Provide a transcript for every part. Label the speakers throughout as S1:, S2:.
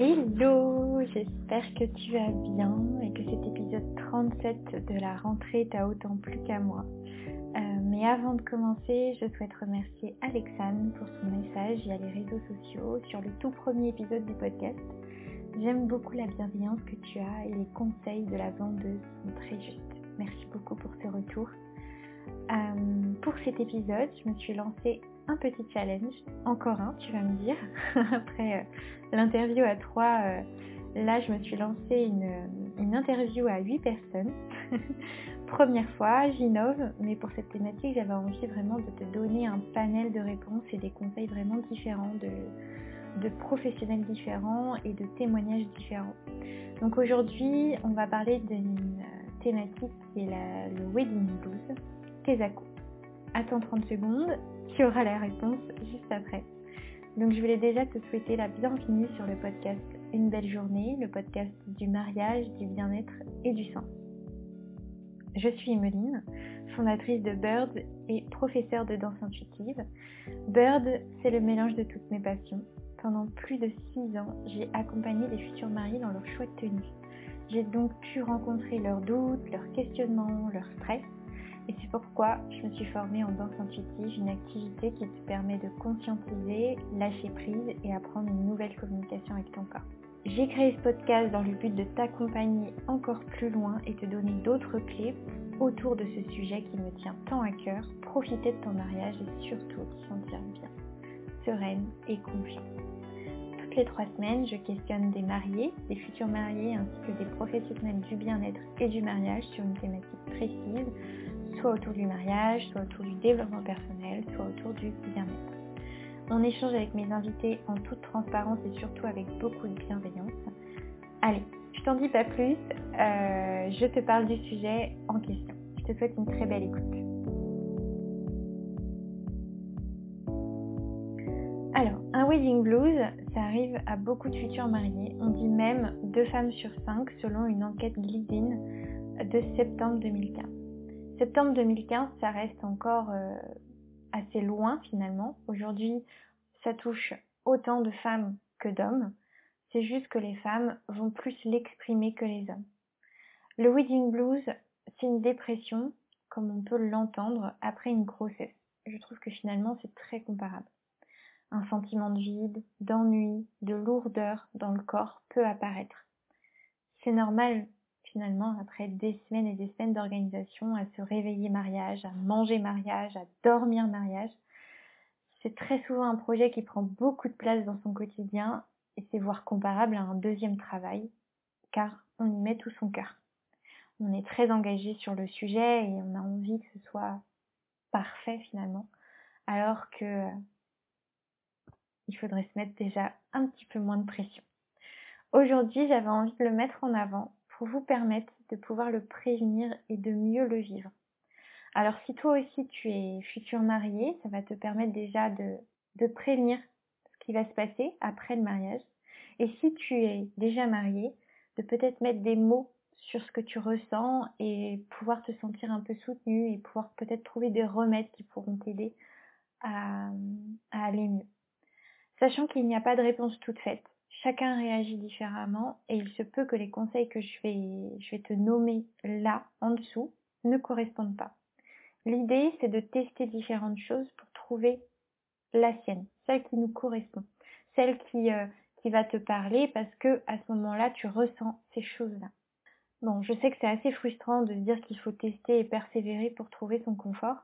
S1: Hello, j'espère que tu vas bien et que cet épisode 37 de la rentrée t'a autant plu qu'à moi. Euh, mais avant de commencer, je souhaite remercier Alexandre pour son message via les réseaux sociaux sur le tout premier épisode du podcast. J'aime beaucoup la bienveillance que tu as et les conseils de la vendeuse sont très justes. Merci beaucoup pour ce retour. Euh, pour cet épisode, je me suis lancée un petit challenge, encore un, tu vas me dire. Après euh, l'interview à trois, euh, là je me suis lancée une, interview à huit personnes. Première fois, j'innove, mais pour cette thématique, j'avais envie vraiment de te donner un panel de réponses et des conseils vraiment différents de, professionnels différents et de témoignages différents. Donc aujourd'hui, on va parler d'une thématique qui est le wedding blues, tes Attends 30 secondes tu auras la réponse juste après. Donc je voulais déjà te souhaiter la bienvenue sur le podcast Une belle journée, le podcast du mariage, du bien-être et du sens. Je suis Emeline, fondatrice de Bird et professeure de danse intuitive. Bird, c'est le mélange de toutes mes passions. Pendant plus de 6 ans, j'ai accompagné des futurs mariés dans leur choix de tenue. J'ai donc pu rencontrer leurs doutes, leurs questionnements, leurs stress et c'est pourquoi je me suis formée en danse intuitive, une activité qui te permet de conscientiser, lâcher prise et apprendre une nouvelle communication avec ton corps. J'ai créé ce podcast dans le but de t'accompagner encore plus loin et te donner d'autres clés autour de ce sujet qui me tient tant à cœur, profiter de ton mariage et surtout te sentir bien, sereine et confiante. Toutes les trois semaines, je questionne des mariés, des futurs mariés ainsi que des professionnels du bien-être et du mariage sur une thématique précise soit autour du mariage, soit autour du développement personnel, soit autour du bien-être. On échange avec mes invités en toute transparence et surtout avec beaucoup de bienveillance. Allez, je t'en dis pas plus, euh, je te parle du sujet en question. Je te souhaite une très belle écoute. Alors, un wedding blues, ça arrive à beaucoup de futurs mariés. On dit même deux femmes sur cinq selon une enquête Glidin de septembre 2015. Septembre 2015, ça reste encore euh, assez loin finalement. Aujourd'hui, ça touche autant de femmes que d'hommes. C'est juste que les femmes vont plus l'exprimer que les hommes. Le wedding blues, c'est une dépression, comme on peut l'entendre, après une grossesse. Je trouve que finalement, c'est très comparable. Un sentiment de vide, d'ennui, de lourdeur dans le corps peut apparaître. C'est normal finalement, après des semaines et des semaines d'organisation, à se réveiller mariage, à manger mariage, à dormir mariage. C'est très souvent un projet qui prend beaucoup de place dans son quotidien et c'est voire comparable à un deuxième travail, car on y met tout son cœur. On est très engagé sur le sujet et on a envie que ce soit parfait finalement, alors que il faudrait se mettre déjà un petit peu moins de pression. Aujourd'hui, j'avais envie de le mettre en avant pour vous permettre de pouvoir le prévenir et de mieux le vivre. Alors si toi aussi tu es futur marié, ça va te permettre déjà de, de prévenir ce qui va se passer après le mariage. Et si tu es déjà marié, de peut-être mettre des mots sur ce que tu ressens et pouvoir te sentir un peu soutenu et pouvoir peut-être trouver des remèdes qui pourront t'aider à, à aller mieux. Sachant qu'il n'y a pas de réponse toute faite. Chacun réagit différemment et il se peut que les conseils que je vais, je vais te nommer là, en dessous, ne correspondent pas. L'idée, c'est de tester différentes choses pour trouver la sienne, celle qui nous correspond, celle qui, euh, qui va te parler parce que à ce moment-là, tu ressens ces choses-là. Bon, je sais que c'est assez frustrant de se dire qu'il faut tester et persévérer pour trouver son confort,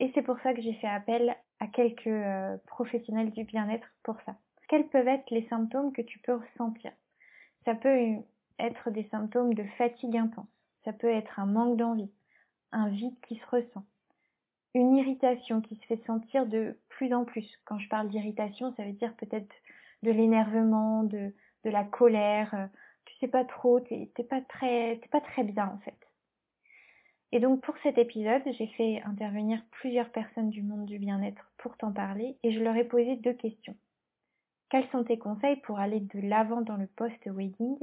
S1: et c'est pour ça que j'ai fait appel à quelques euh, professionnels du bien-être pour ça quels peuvent être les symptômes que tu peux ressentir Ça peut être des symptômes de fatigue intense, ça peut être un manque d'envie, un vide qui se ressent, une irritation qui se fait sentir de plus en plus. Quand je parle d'irritation, ça veut dire peut-être de l'énervement, de, la colère, tu sais pas trop, t'es pas t'es pas très bien en fait. Et donc pour cet épisode, j'ai fait intervenir plusieurs personnes du monde du bien-être pour t'en parler et je leur ai posé deux questions. Quels sont tes conseils pour aller de l'avant dans le post-wedding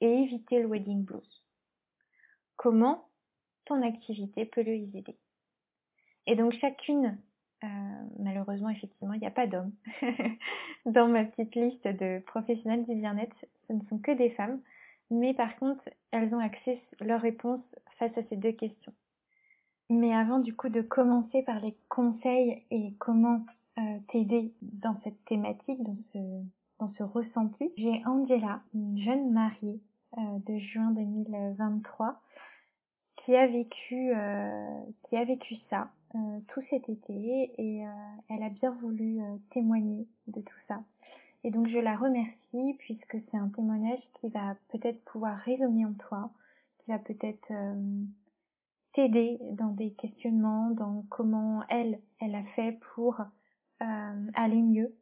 S1: et éviter le wedding blues? Comment ton activité peut le y aider? Et donc chacune, euh, malheureusement effectivement il n'y a pas d'homme dans ma petite liste de professionnels du bien-être, ce ne sont que des femmes, mais par contre, elles ont accès leurs réponses face à ces deux questions. Mais avant du coup de commencer par les conseils et comment euh, t'aider dans cette thématique, dans ce, dans ce ressenti, j'ai Angela, une jeune mariée euh, de juin 2023, qui a vécu, euh, qui a vécu ça tout cet été et elle a bien voulu témoigner de tout ça. Et donc je la remercie puisque c'est un témoignage qui va peut-être pouvoir résonner en toi, qui va peut-être t'aider dans des questionnements, dans comment elle, elle a fait pour euh, aller mieux,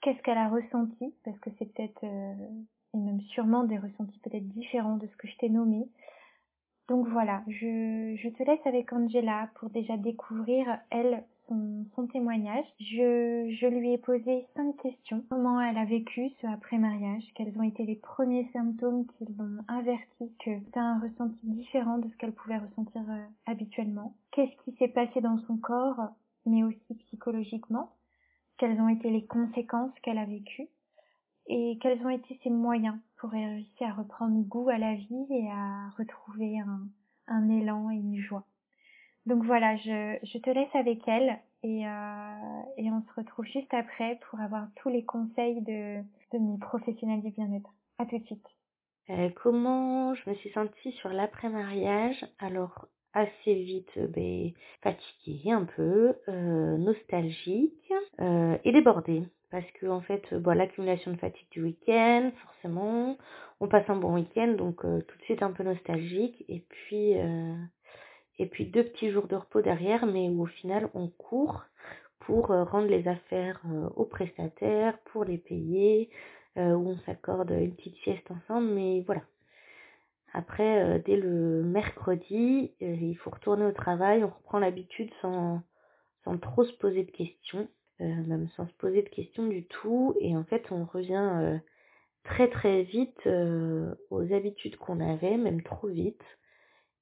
S1: qu'est-ce qu'elle a ressenti, parce que c'est peut-être, euh, et même sûrement des ressentis peut-être différents de ce que je t'ai nommé. Donc voilà, je, te laisse avec Angela pour déjà découvrir, elle, son, témoignage. Je, je lui ai posé cinq questions. Comment elle a vécu ce après-mariage? Quels ont été les premiers symptômes qui l'ont averti que c'était un ressenti différent de ce qu'elle pouvait ressentir euh, habituellement? Qu'est-ce qui s'est passé dans son corps, mais aussi psychologiquement? Quelles ont été les conséquences qu'elle a vécues et quels ont été ses moyens pour réussir à reprendre goût à la vie et à retrouver un, élan et une joie. Donc voilà, je, te laisse avec elle et, euh, et on se retrouve juste après pour avoir tous les conseils de, de mes professionnels du bien-être. À tout de suite.
S2: Euh, comment je me suis sentie sur l'après-mariage? Alors, assez vite euh, ben, un peu, euh, nostalgique euh, et débordée. Parce que en fait, bon, l'accumulation de fatigue du week-end, forcément, on passe un bon week-end, donc tout de suite un peu nostalgique. Et puis, et puis deux petits jours de repos derrière, mais où au final on court pour rendre les affaires aux prestataires, pour les payer, où on s'accorde une petite sieste ensemble, mais voilà, après, euh, dès le mercredi, euh, il faut retourner au travail, on reprend l'habitude sans, sans trop se poser de questions, euh, même sans se poser de questions du tout. Et en fait, on revient très très vite aux habitudes qu'on avait, même trop vite.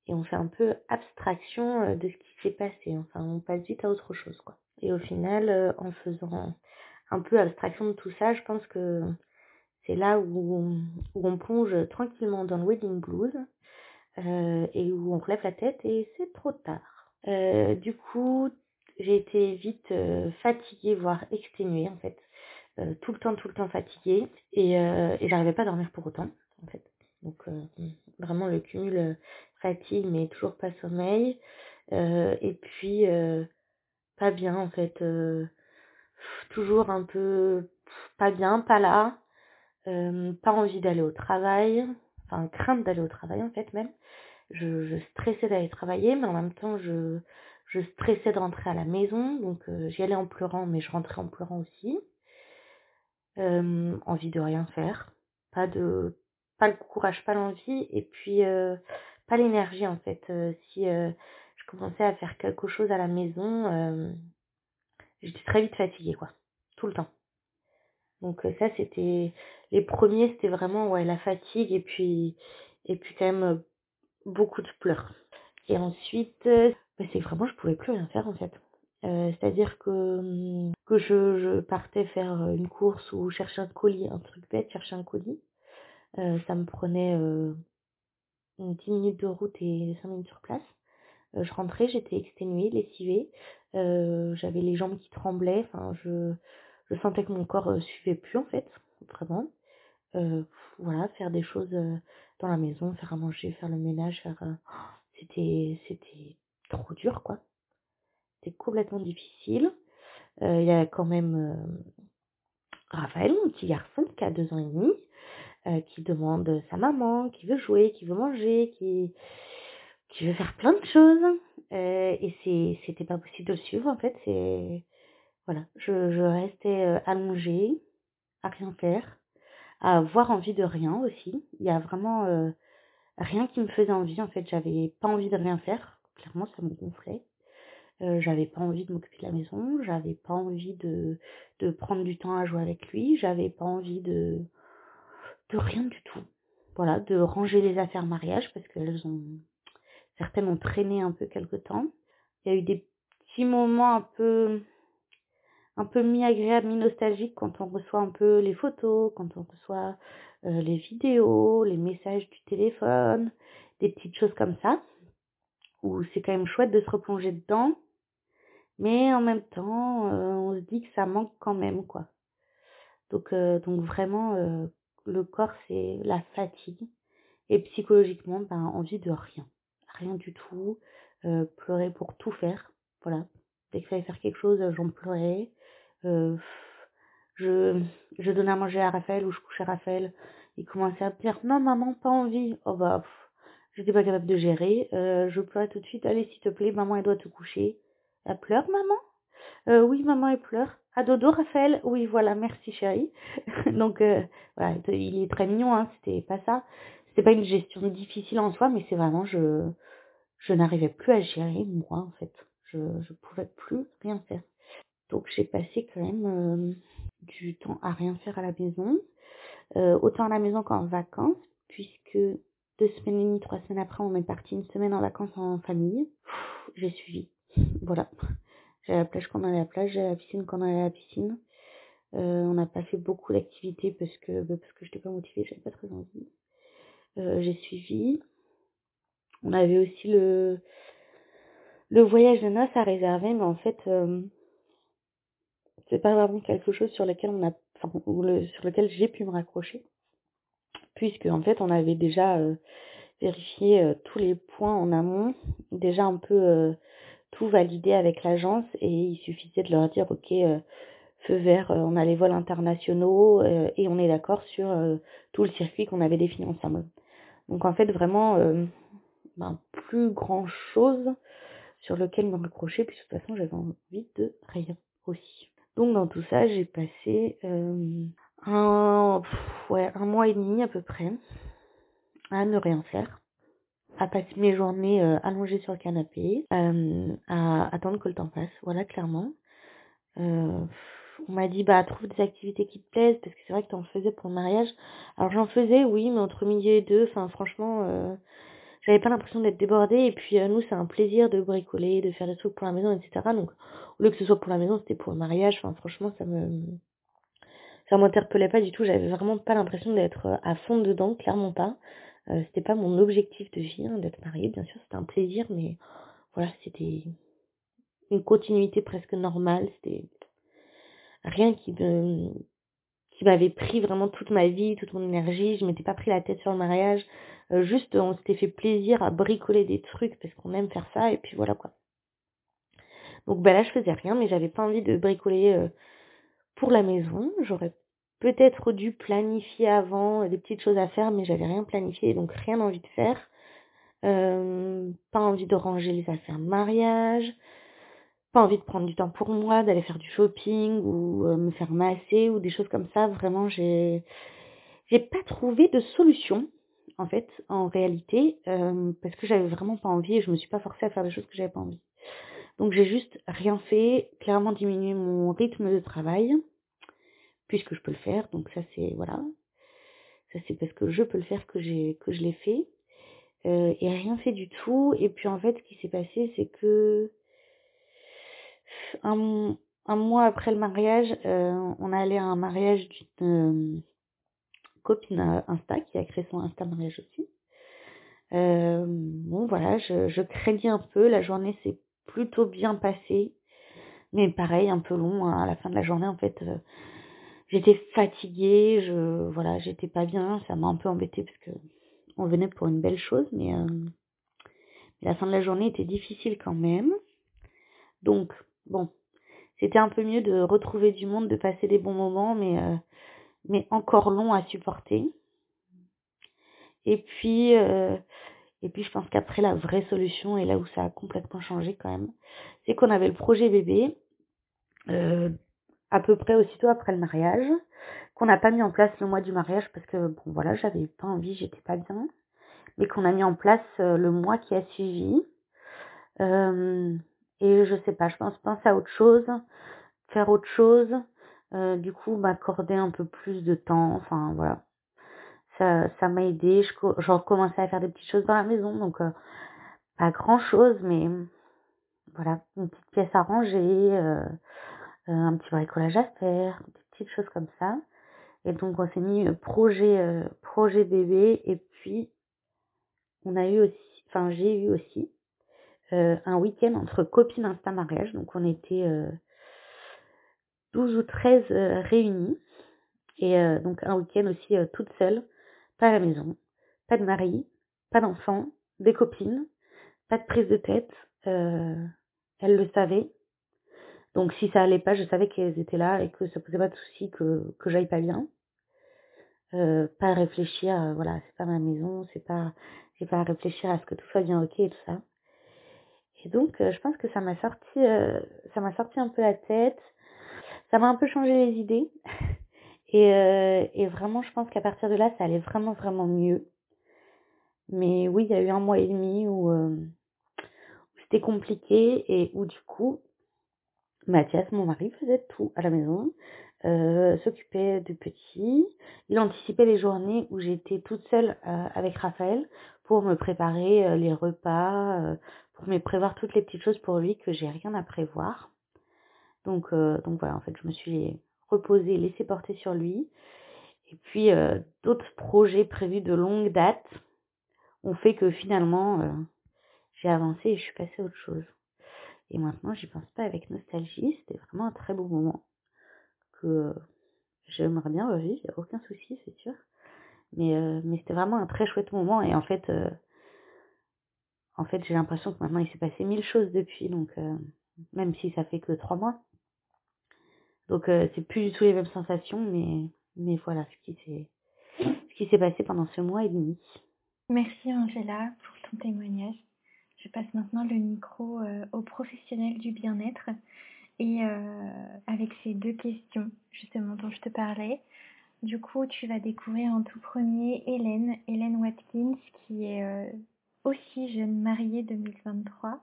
S2: Et on fait un peu abstraction de ce qui s'est passé. Enfin, on passe vite à autre chose, quoi. Et au final, en faisant un peu abstraction de tout ça, je pense que c'est là où on, où on, plonge tranquillement dans le wedding blues euh, et où on relève la tête et c'est trop tard. Euh, du coup, j'ai été vite euh, fatiguée, voire exténuée en fait. Euh, tout le temps, tout le temps fatiguée et, euh, et j'arrivais pas à dormir pour autant en fait. Donc vraiment le cumul fatigue mais toujours pas sommeil. et puis pas bien en fait. toujours un peu pas bien, pas là. Euh, pas envie d'aller au travail, enfin crainte d'aller au travail en fait même. Je, stressais d'aller travailler, mais en même temps je, stressais de rentrer à la maison, donc euh, j'y allais en pleurant, mais je rentrais en pleurant aussi. Euh, envie de rien faire, pas de, pas le courage, pas l'envie, et puis pas l'énergie en fait. si je commençais à faire quelque chose à la maison, j'étais très vite fatiguée quoi, tout le temps. Donc ça c'était les premiers c'était vraiment ouais la fatigue et puis et puis quand même beaucoup de pleurs. Et ensuite bah, c'est vraiment je pouvais plus rien faire en fait. Euh, c'est-à-dire que hum, que je, partais faire une course ou chercher un colis, un truc bête, chercher un colis, euh, ça me prenait euh, 10 minutes de route et 5 minutes sur place. Euh, je rentrais, j'étais exténuée, lessivée, euh, j'avais les jambes qui tremblaient, enfin je je sentais que mon corps euh, suivait plus en fait, vraiment. Euh, voilà, faire des choses euh, dans la maison, faire à manger, faire le ménage, faire c'était c'était trop dur quoi. C'était complètement difficile. Il y a quand même Raphaël, mon petit garçon, qui a deux ans et demi, qui demande sa maman, qui veut jouer, qui veut manger, qui, qui veut faire plein de choses. et c'est, c'était pas possible de le suivre, en fait. C'est, voilà, je, je restais euh, allongée, à rien faire, à avoir envie de rien aussi. Il y a vraiment euh, rien qui me faisait envie. En fait, j'avais pas envie de rien faire. Clairement, ça me gonflait. Euh, j'avais pas envie de m'occuper de la maison. J'avais pas envie de, de prendre du temps à jouer avec lui. J'avais pas envie de, de rien du tout. Voilà, de ranger les affaires mariage parce qu'elles ont, certaines ont traîné un peu quelque temps. Il y a eu des petits moments un peu un peu mi-agréable, mi-nostalgique quand on reçoit un peu les photos, quand on reçoit euh, les vidéos, les messages du téléphone, des petites choses comme ça, où c'est quand même chouette de se replonger dedans, mais en même temps, euh, on se dit que ça manque quand même, quoi. Donc, euh, donc vraiment, le corps, c'est la fatigue, et psychologiquement, ben, envie de rien, rien du tout, pleurer pour tout faire, voilà. Dès qu'il fallait faire quelque chose, j'en pleurais. Euh, je, je donnais à manger à Raphaël ou je couchais Raphaël. Il commençait à me dire non maman pas envie. Oh bah j'étais pas capable de gérer. Euh, je pleurais tout de suite. Allez s'il te plaît maman elle doit te coucher. Elle pleure maman? Euh, Oui maman elle pleure. À dodo Raphaël Oui voilà merci chérie. Donc voilà il est très mignon hein c'était pas ça. C'était pas une gestion difficile en soi mais c'est vraiment je je n'arrivais plus à gérer moi en fait. Je je pouvais plus rien faire. Donc j'ai passé quand même euh, du temps à rien faire à la maison, euh, autant à la maison qu'en vacances, puisque deux semaines et demie, trois semaines après, on est parti une semaine en vacances en famille. J'ai suivi, voilà. J'ai la plage quand on allait à la plage, j'ai la piscine quand on allait à la piscine. Euh, on n'a pas fait beaucoup d'activités parce que bah, parce que pas motivée, j'avais pas très envie. j'ai suivi. On avait aussi le le voyage de noces à réserver, mais en fait, c'est pas vraiment quelque chose sur lequel on a, enfin, sur lequel j'ai pu me raccrocher, puisque en fait on avait déjà euh, vérifié euh, tous les points en amont, déjà un peu euh, tout validé avec l'agence et il suffisait de leur dire ok feu vert, on a les vols internationaux et on est d'accord sur tout le circuit qu'on avait défini ensemble. Donc en fait vraiment ben, plus grand chose sur lequel me raccrocher, puis de toute façon j'avais envie de rien aussi. Donc dans tout ça, j'ai passé euh, un, ouais, un mois et demi à peu près à ne rien faire, à passer mes journées euh, allongées sur le canapé, euh, à attendre que le temps passe, voilà clairement. on m'a dit bah trouve des activités qui te plaisent parce que c'est vrai que tu en faisais pour le mariage. Alors j'en faisais oui, mais entre midi et deux, enfin franchement j'avais pas l'impression d'être débordée et puis nous c'est un plaisir de bricoler, de faire des trucs pour la maison, etc. Donc au lieu que ce soit pour la maison, c'était pour le mariage. Enfin, franchement, ça me, ça m'interpellait pas du tout. J'avais vraiment pas l'impression d'être euh, à fond dedans, clairement pas. Euh, c'était pas mon objectif de vie, hein, d'être mariée. Bien sûr, c'était un plaisir, mais voilà, c'était une continuité presque normale. C'était rien qui me, qui m'avait pris vraiment toute ma vie, toute mon énergie. Je m'étais pas pris la tête sur le mariage. Euh, juste, on s'était fait plaisir à bricoler des trucs parce qu'on aime faire ça. Et puis voilà quoi. Donc bah là, je faisais rien, mais j'avais pas envie de bricoler euh, pour la maison. J'aurais peut-être dû planifier avant euh, des petites choses à faire, mais j'avais rien planifié, donc rien envie de faire. Pas envie de ranger les affaires de mariage, pas envie de prendre du temps pour moi, d'aller faire du shopping ou me faire masser ou des choses comme ça. Vraiment, j'ai j'ai pas trouvé de solution en fait, en réalité, parce que j'avais vraiment pas envie et je me suis pas forcée à faire des choses que j'avais pas envie. Donc j'ai juste rien fait, clairement diminué mon rythme de travail, puisque je peux le faire. Donc ça c'est voilà, ça c'est parce que je peux le faire que j'ai que je l'ai fait. Euh, et rien fait du tout. Et puis en fait, ce qui s'est passé, c'est que un, un, mois après le mariage, euh, on allait à un mariage d'une euh, copine Insta qui a créé son Insta mariage aussi. Euh, bon voilà, je, je craignais un peu. La journée s'est plutôt bien passé. Mais pareil, un peu long hein, à la fin de la journée en fait. Euh, j'étais fatiguée, je voilà, j'étais pas bien, ça m'a un peu embêtée parce que on venait pour une belle chose, mais, euh, la fin de la journée était difficile quand même. Donc bon, c'était un peu mieux de retrouver du monde, de passer des bons moments, mais euh, mais encore long à supporter. Et puis et puis je pense qu'après la vraie solution, et là où ça a complètement changé quand même, c'est qu'on avait le projet bébé euh, à peu près aussitôt après le mariage, qu'on n'a pas mis en place le mois du mariage parce que bon voilà, j'avais pas envie, j'étais pas bien, mais qu'on a mis en place euh, le mois qui a suivi. Euh, et je sais pas, je pense penser à autre chose, faire autre chose, euh, du coup m'accorder un peu plus de temps, enfin voilà ça ça m'a aidé je, je recommençais à faire des petites choses dans la maison donc euh, pas grand chose mais voilà une petite pièce à ranger euh, un petit bricolage à faire, des petites choses comme ça. Et donc on s'est mis projet projet bébé et puis on a eu aussi, enfin j'ai eu aussi un week-end entre copines Insta mariage. Donc on était 12 ou 13 réunis et donc un week-end aussi toute seule, pas à la maison, pas de mari, pas d'enfant, des copines, pas de prise de tête. Euh, elles le savaient. Donc si ça allait pas, je savais qu'elles étaient là et que ça posait pas de souci que, que j'aille pas bien. Euh, pas à réfléchir, euh, voilà, c'est pas ma maison, c'est pas, j'ai pas à réfléchir à ce que tout soit bien ok et tout ça. Et donc, je pense que ça m'a sorti, ça m'a sorti un peu la tête, ça m'a un peu changé les idées. et, et vraiment, je pense qu'à partir de là, ça allait vraiment, vraiment mieux. Mais oui, il y a eu un mois et demi où, euh, c'était compliqué et où du coup, Mathias, mon mari, faisait tout à la maison, euh, s'occupait de petits, il anticipait les journées où j'étais toute seule euh, avec Raphaël pour me préparer les repas, pour me prévoir toutes les petites choses pour lui que j'ai rien à prévoir. Donc, donc voilà, en fait, je me suis reposée, laissée porter sur lui. Et puis d'autres projets prévus de longue date ont fait que finalement, euh, j'ai avancé et je suis passée à autre chose. Et maintenant, j'y pense pas avec nostalgie. C'était vraiment un très beau moment que j'aimerais bien revivre. Il n'y a aucun souci, c'est sûr. Mais, euh, mais c'était vraiment un très chouette moment. Et en fait, euh, en fait, j'ai l'impression que maintenant, il s'est passé mille choses depuis. Donc, même si ça fait que trois mois. Donc, c'est plus du tout les mêmes sensations. Mais, mais voilà ce qui s'est, ce qui s'est passé pendant ce mois et demi.
S1: Merci Angela pour ton témoignage. Je passe maintenant le micro euh, aux professionnels du bien-être et euh, avec ces deux questions justement dont je te parlais. Du coup, tu vas découvrir en tout premier Hélène, Hélène Watkins qui est euh, aussi jeune mariée 2023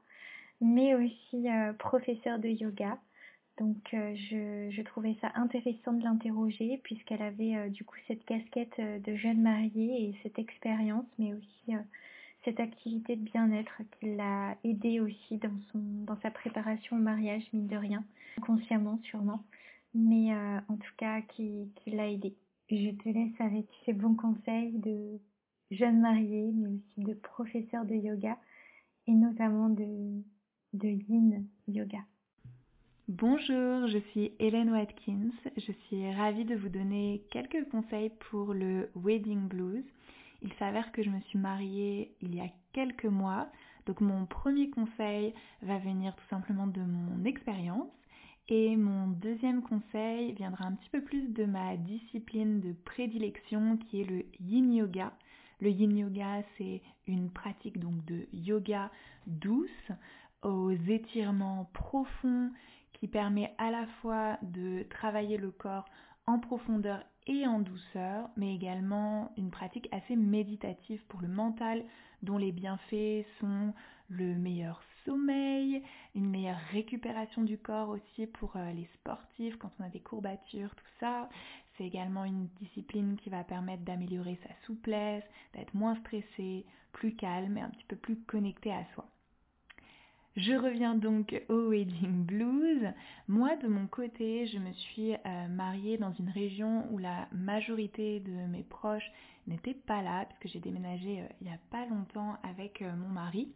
S1: mais aussi professeure de yoga. Donc euh, je, trouvais ça intéressant de l'interroger puisqu'elle avait euh, du coup cette casquette euh, de jeune mariée et cette expérience, mais aussi cette activité de bien-être qui l'a aidée aussi dans, son, dans sa préparation au mariage, mine de rien, consciemment sûrement, mais en tout cas qui, qui l'a aidée. Je te laisse avec ces bons conseils de jeune mariée, mais aussi de professeur de yoga et notamment de, de yin yoga.
S3: Bonjour, je suis Hélène Watkins. Je suis ravie de vous donner quelques conseils pour le wedding blues. Il s'avère que je me suis mariée il y a quelques mois. Donc mon premier conseil va venir tout simplement de mon expérience. Et mon deuxième conseil viendra un petit peu plus de ma discipline de prédilection qui est le yin yoga. Le yin yoga, c'est une pratique donc de yoga douce aux étirements profonds qui permet à la fois de travailler le corps en profondeur et en douceur, mais également une pratique assez méditative pour le mental, dont les bienfaits sont le meilleur sommeil, une meilleure récupération du corps aussi pour euh, les sportifs quand on a des courbatures, tout ça. C'est également une discipline qui va permettre d'améliorer sa souplesse, d'être moins stressé, plus calme et un petit peu plus connecté à soi. Je reviens donc au wedding blues. Moi, de mon côté, je me suis euh, mariée dans une région où la majorité de mes proches n'étaient pas là, puisque j'ai déménagé euh, il n'y a pas longtemps avec euh, mon mari.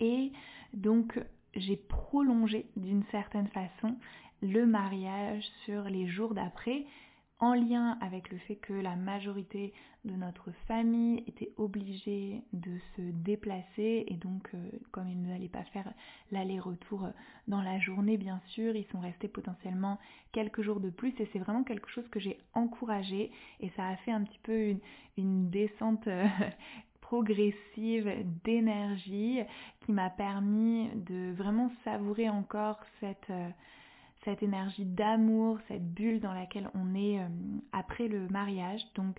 S3: Et donc, j'ai prolongé d'une certaine façon le mariage sur les jours d'après en lien avec le fait que la majorité de notre famille était obligée de se déplacer et donc euh, comme ils n'allaient pas faire l'aller-retour dans la journée bien sûr, ils sont restés potentiellement quelques jours de plus et c'est vraiment quelque chose que j'ai encouragé et ça a fait un petit peu une, descente euh, progressive d'énergie qui m'a permis de vraiment savourer encore cette... Euh, cette énergie d'amour, cette bulle dans laquelle on est euh, après le mariage. Donc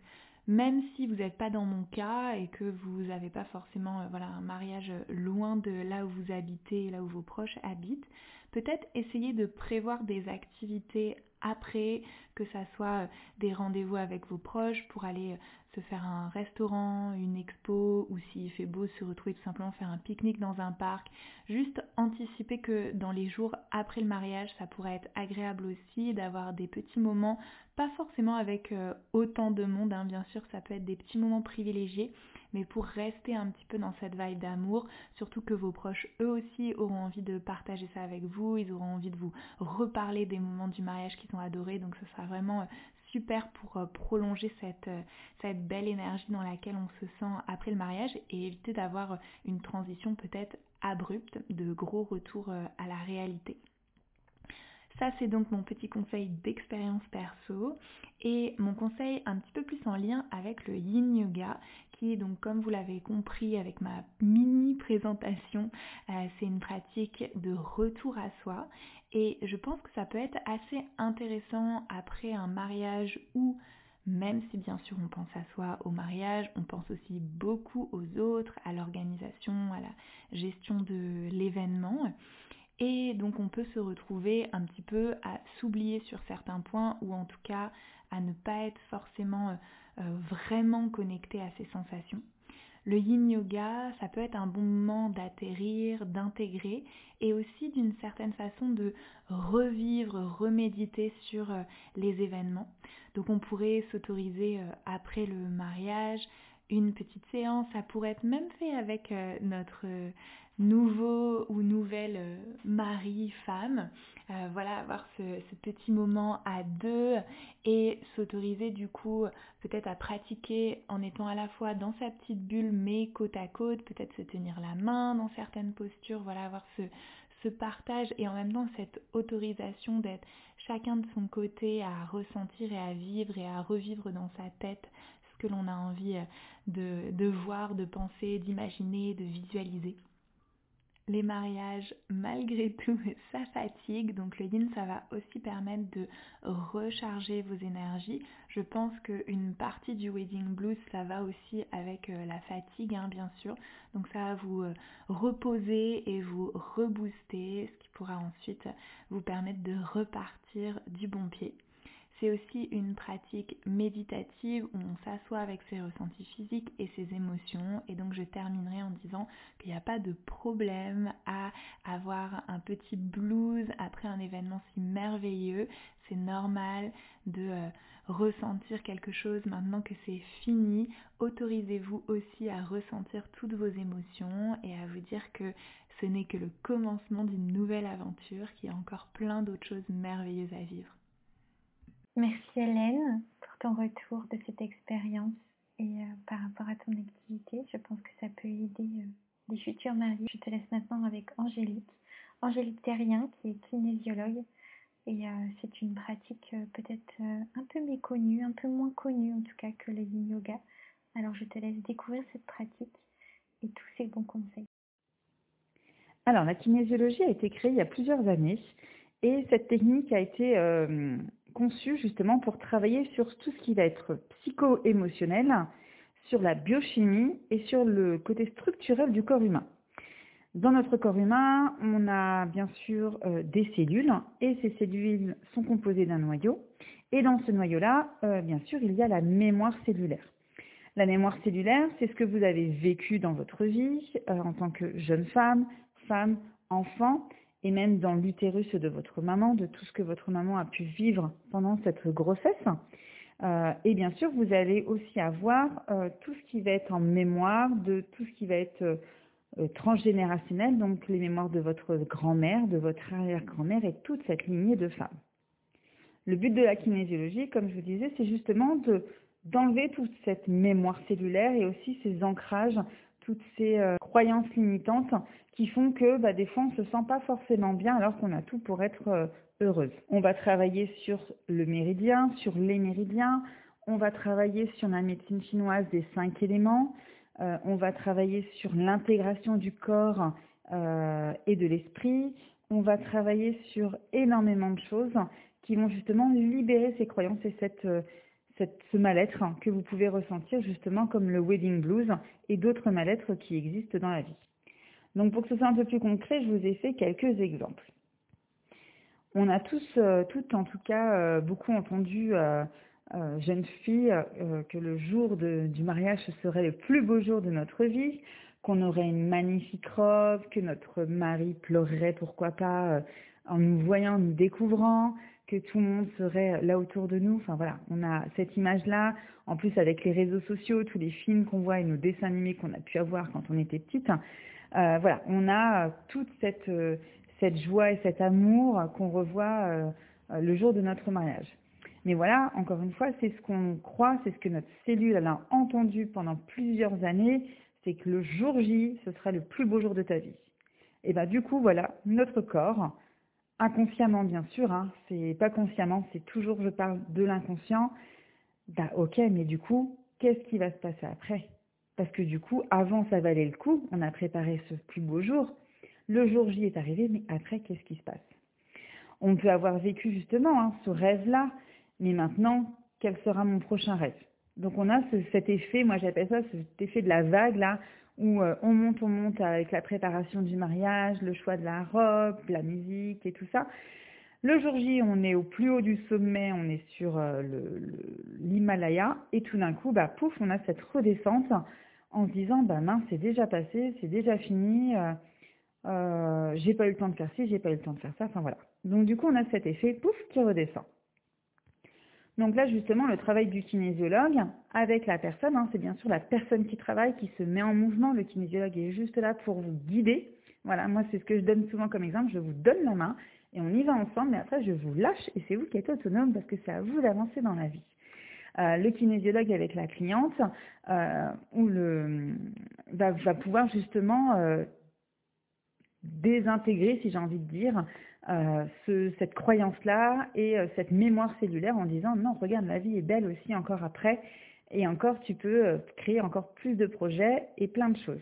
S3: même si vous n'êtes pas dans mon cas et que vous n'avez pas forcément euh, voilà, un mariage loin de là où vous habitez, là où vos proches habitent, peut-être essayer de prévoir des activités après, que ça soit des rendez-vous avec vos proches pour aller se faire un restaurant, une expo, ou s'il fait beau, se retrouver tout simplement faire un pique-nique dans un parc. Juste anticiper que dans les jours après le mariage, ça pourrait être agréable aussi d'avoir des petits moments, pas forcément avec euh, autant de monde, hein, bien sûr, ça peut être des petits moments privilégiés, mais pour rester un petit peu dans cette vibe d'amour, surtout que vos proches, eux aussi, auront envie de partager ça avec vous, ils auront envie de vous reparler des moments du mariage qu'ils ont adorés, donc ce sera vraiment euh, super pour euh, prolonger cette, euh, cette belle énergie dans laquelle on se sent après le mariage et éviter d'avoir une transition peut-être abrupte de gros retours euh, à la réalité. Ça, c'est donc mon petit conseil d'expérience perso. Et mon conseil un petit peu plus en lien avec le yin yoga, qui est donc, comme vous l'avez compris avec ma mini présentation, euh, c'est une pratique de retour à soi. Et je pense que ça peut être assez intéressant après un mariage ou même si bien sûr on pense à soi au mariage, on pense aussi beaucoup aux autres, à l'organisation, à la gestion de l'événement. Et donc on peut se retrouver un petit peu à s'oublier sur certains points ou en tout cas à ne pas être forcément euh, euh, vraiment connecté à ses sensations. Le yin yoga, ça peut être un bon moment d'atterrir, d'intégrer et aussi d'une certaine façon de revivre, reméditer sur euh, les événements. Donc on pourrait s'autoriser après le mariage une petite séance, ça pourrait être même fait avec notre nouveau ou nouvelle euh, mari, femme. Euh, voilà, avoir ce, petit moment à deux et s'autoriser du coup peut-être à pratiquer en étant à la fois dans sa petite bulle mais côte à côte, peut-être se tenir la main dans certaines postures, voilà, avoir ce, partage et en même temps cette autorisation d'être chacun de son côté à ressentir et à vivre et à revivre dans sa tête ce que l'on a envie de, de voir, de penser, d'imaginer, de visualiser les mariages, malgré tout, ça fatigue. Donc le yin, ça va aussi permettre de recharger vos énergies. Je pense qu'une partie du wedding blues, ça va aussi avec euh, la fatigue, hein, bien sûr. Donc ça va vous euh, reposer et vous rebooster, ce qui pourra ensuite vous permettre de repartir du bon pied. C'est aussi une pratique méditative où on s'assoit avec ses ressentis physiques et ses émotions. Et donc je terminerai en disant qu'il n'y a pas de problème à avoir un petit blues après un événement si merveilleux. C'est normal de euh, ressentir quelque chose maintenant que c'est fini. Autorisez-vous aussi à ressentir toutes vos émotions et à vous dire que ce n'est que le commencement d'une nouvelle aventure, qui a encore plein d'autres choses merveilleuses à vivre.
S1: Merci Hélène pour ton retour de cette expérience et euh, par rapport à ton activité. Je pense que ça peut aider euh, les futurs maris. Je te laisse maintenant avec Angélique. Angélique Terrien qui est kinésiologue et euh, c'est une pratique peut-être un peu méconnue, un peu moins connue en tout cas que le yoga. Alors je te laisse découvrir cette pratique et tous ces bons conseils.
S4: Alors la kinésiologie a été créée il y a plusieurs années et cette technique a été conçu justement pour travailler sur tout ce qui va être psycho-émotionnel, sur la biochimie et sur le côté structurel du corps humain. Dans notre corps humain, on a bien sûr euh, des cellules et ces cellules sont composées d'un noyau. Et dans ce noyau-là, euh, bien sûr, il y a la mémoire cellulaire. La mémoire cellulaire, c'est ce que vous avez vécu dans votre vie euh, en tant que jeune femme, femme, enfant, et même dans l'utérus de votre maman, de tout ce que votre maman a pu vivre pendant cette grossesse. Euh, et bien sûr, vous allez aussi avoir euh, tout ce qui va être en mémoire de tout ce qui va être euh, transgénérationnel, donc les mémoires de votre grand-mère, de votre arrière-grand-mère et toute cette lignée de femmes. Le but de la kinésiologie, comme je vous disais, c'est justement de d'enlever toute cette mémoire cellulaire et aussi ces ancrages toutes ces euh, croyances limitantes qui font que bah, des fois on se sent pas forcément bien alors qu'on a tout pour être euh, heureuse. On va travailler sur le méridien, sur les méridiens, on va travailler sur la médecine chinoise des cinq éléments, euh, on va travailler sur l'intégration du corps et de l'esprit, on va travailler sur énormément de choses qui vont justement libérer ces croyances et cette ce mal-être que vous pouvez ressentir justement comme le wedding blues et d'autres mal-être qui existent dans la vie. Donc pour que ce soit un peu plus concret, je vous ai fait quelques exemples. On a tous, euh, toutes en tout cas, euh, beaucoup entendu, euh, jeunes filles, que le jour du mariage serait le plus beau jour de notre vie, qu'on aurait une magnifique robe, que notre mari pleurerait, pourquoi pas, en nous voyant, nous découvrant, que tout le monde serait là autour de nous. Enfin voilà, on a cette image-là. En plus, avec les réseaux sociaux, tous les films qu'on voit et nos dessins animés qu'on a pu avoir quand on était petite, voilà, on a toute cette cette joie et cet amour qu'on revoit euh, le jour de notre mariage. Mais voilà, encore une fois, c'est ce qu'on croit, c'est ce que notre cellule a entendu pendant plusieurs années, c'est que le jour J, ce sera le plus beau jour de ta vie. Et bien du coup, voilà, notre corps, inconsciemment bien sûr, hein, c'est pas consciemment, c'est toujours, je parle de l'inconscient, bah ok, mais du coup, qu'est-ce qui va se passer après? Parce que du coup, avant ça valait le coup, on a préparé ce plus beau jour, le jour J est arrivé, mais après, qu'est-ce qui se passe? On peut avoir vécu justement hein, ce rêve-là, mais maintenant, quel sera mon prochain rêve? Donc on a cet effet, moi j'appelle ça cet effet de la vague là, où euh, on monte, on monte avec la préparation du mariage, le choix de la robe, la musique et tout ça. Le jour J, on est au plus haut du sommet, on est sur euh, l'Himalaya, et tout d'un coup, bah pouf, on a cette redescente en se disant, bah mince, c'est déjà passé, c'est déjà fini. Euh, j'ai pas eu le temps de faire ci, j'ai pas eu le temps de faire ça, enfin voilà. Donc du coup, on a cet effet, pouf, qui redescend. Donc là, justement, le travail du kinésiologue avec la personne, hein, c'est bien sûr la personne qui travaille, qui se met en mouvement. Le kinésiologue est juste là pour vous guider. Voilà, moi, c'est ce que je donne souvent comme exemple. Je vous donne la main et on y va ensemble, mais après, je vous lâche et c'est vous qui êtes autonome parce que c'est à vous d'avancer dans la vie. Euh, le kinésiologue avec la cliente euh, le, va, va pouvoir justement euh, désintégrer, si j'ai envie de dire, euh, ce, cette croyance-là et euh, cette mémoire cellulaire en disant non, regarde, la vie est belle aussi encore après et encore tu peux euh, créer encore plus de projets et plein de choses.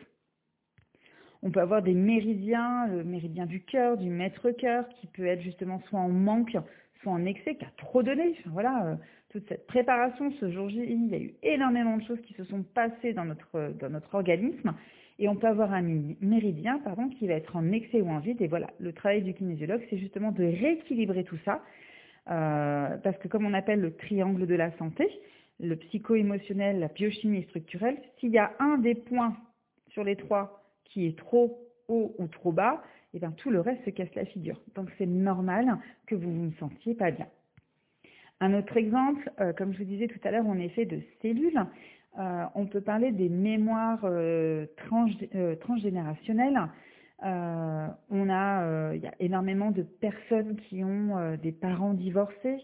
S4: On peut avoir des méridiens, le méridien du cœur, du maître-cœur, qui peut être justement soit en manque, soit en excès, qui a trop donné. voilà, toute cette préparation ce jour J, il y a eu énormément de choses qui se sont passées dans notre, dans notre organisme et on peut avoir un méridien pardon, qui va être en excès ou en vide. Et voilà, le travail du kinésiologue, c'est justement de rééquilibrer tout ça. Euh, parce que comme on appelle le triangle de la santé, le psycho-émotionnel, la biochimie structurelle, s'il y a un des points sur les trois qui est trop haut ou trop bas, et eh bien tout le reste se casse la figure. Donc c'est normal que vous ne vous sentiez pas bien. Un autre exemple, euh, comme je vous disais tout à l'heure, on est fait de cellules. Euh, on peut parler des mémoires euh, euh, transgénérationnelles. on a, il y a énormément de personnes qui ont des parents divorcés.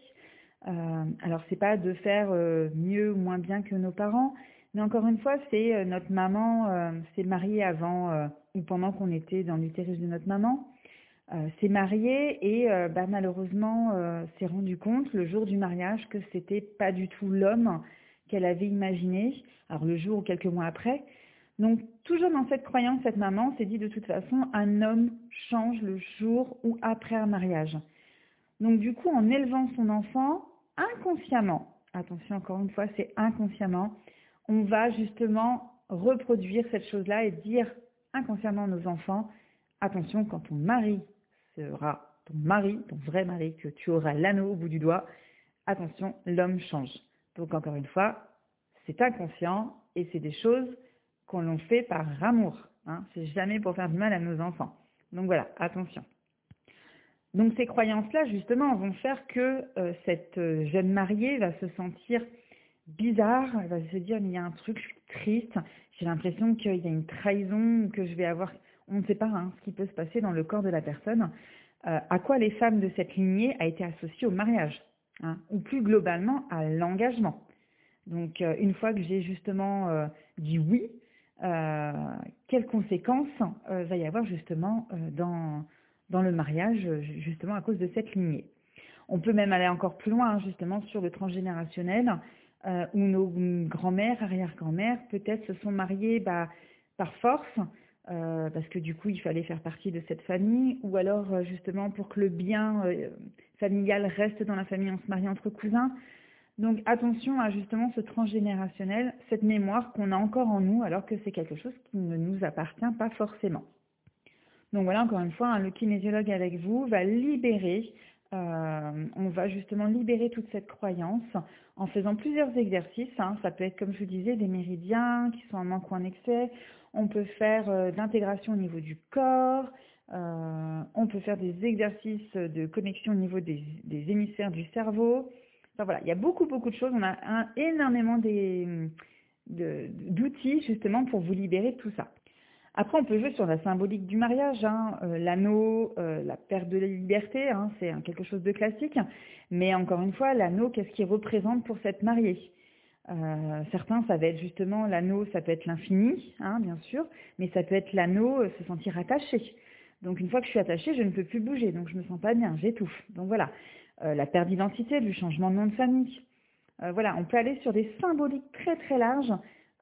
S4: alors c'est pas de faire mieux ou moins bien que nos parents, mais encore une fois, c'est notre maman s'est mariée avant ou pendant qu'on était dans l'utérus de notre maman. s'est mariée et bah, malheureusement s'est rendu compte le jour du mariage que c'était pas du tout l'homme qu'elle avait imaginé, alors le jour ou quelques mois après. Donc toujours dans cette croyance, cette maman s'est dit de toute façon, un homme change le jour ou après un mariage. Donc du coup, en élevant son enfant, inconsciemment, attention encore une fois, c'est inconsciemment, on va justement reproduire cette chose-là et dire inconsciemment à nos enfants, attention, quand ton mari sera ton mari, ton vrai mari, que tu auras l'anneau au bout du doigt, attention, l'homme change. Donc encore une fois, c'est inconscient et c'est des choses qu'on l'on fait par amour. Hein. C'est jamais pour faire du mal à nos enfants. Donc voilà, attention. Donc ces croyances-là, justement, vont faire que euh, cette euh, jeune mariée va se sentir bizarre, elle va se dire, il y a un truc, triste, j'ai l'impression qu'il y a une trahison, que je vais avoir, on ne sait pas hein, ce qui peut se passer dans le corps de la personne. Euh, à quoi les femmes de cette lignée a été associées au mariage? Hein, ou plus globalement à l'engagement. Donc euh, une fois que j'ai justement euh, dit oui, euh, quelles conséquences va y avoir justement dans, dans le mariage, justement à cause de cette lignée. On peut même aller encore plus loin, hein, justement, sur le transgénérationnel, où nos grands-mères, arrière-grand-mères, peut-être se sont mariées bah, par force, euh, parce que du coup il fallait faire partie de cette famille, ou alors euh, justement pour que le bien euh, familial reste dans la famille, on se marie entre cousins. Donc attention à justement ce transgénérationnel, cette mémoire qu'on a encore en nous, alors que c'est quelque chose qui ne nous appartient pas forcément. Donc voilà, encore une fois, hein, le kinésiologue avec vous va libérer Euh, on va justement libérer toute cette croyance en faisant plusieurs exercices. Hein. Ça peut être, comme je vous disais, des méridiens qui sont en manque ou en excès. On peut faire euh, d'intégration au niveau du corps. Euh, on peut faire des exercices de connexion au niveau des, hémisphères du cerveau. Enfin voilà, il y a beaucoup beaucoup de choses. On a énormément d'outils justement pour vous libérer de tout ça. Après, on peut jouer sur la symbolique du mariage, hein, euh, l'anneau, la perte de la liberté, hein, c'est quelque chose de classique. Mais encore une fois, l'anneau, qu'est-ce qu'il représente pour cette mariée? Euh, Certains, ça va être justement l'anneau, ça peut être l'infini, hein, bien sûr, mais ça peut être l'anneau, se sentir attaché. Donc une fois que je suis attachée, je ne peux plus bouger, donc je me sens pas bien, j'étouffe. Donc voilà, la perte d'identité, du changement de nom de famille. voilà, on peut aller sur des symboliques très très larges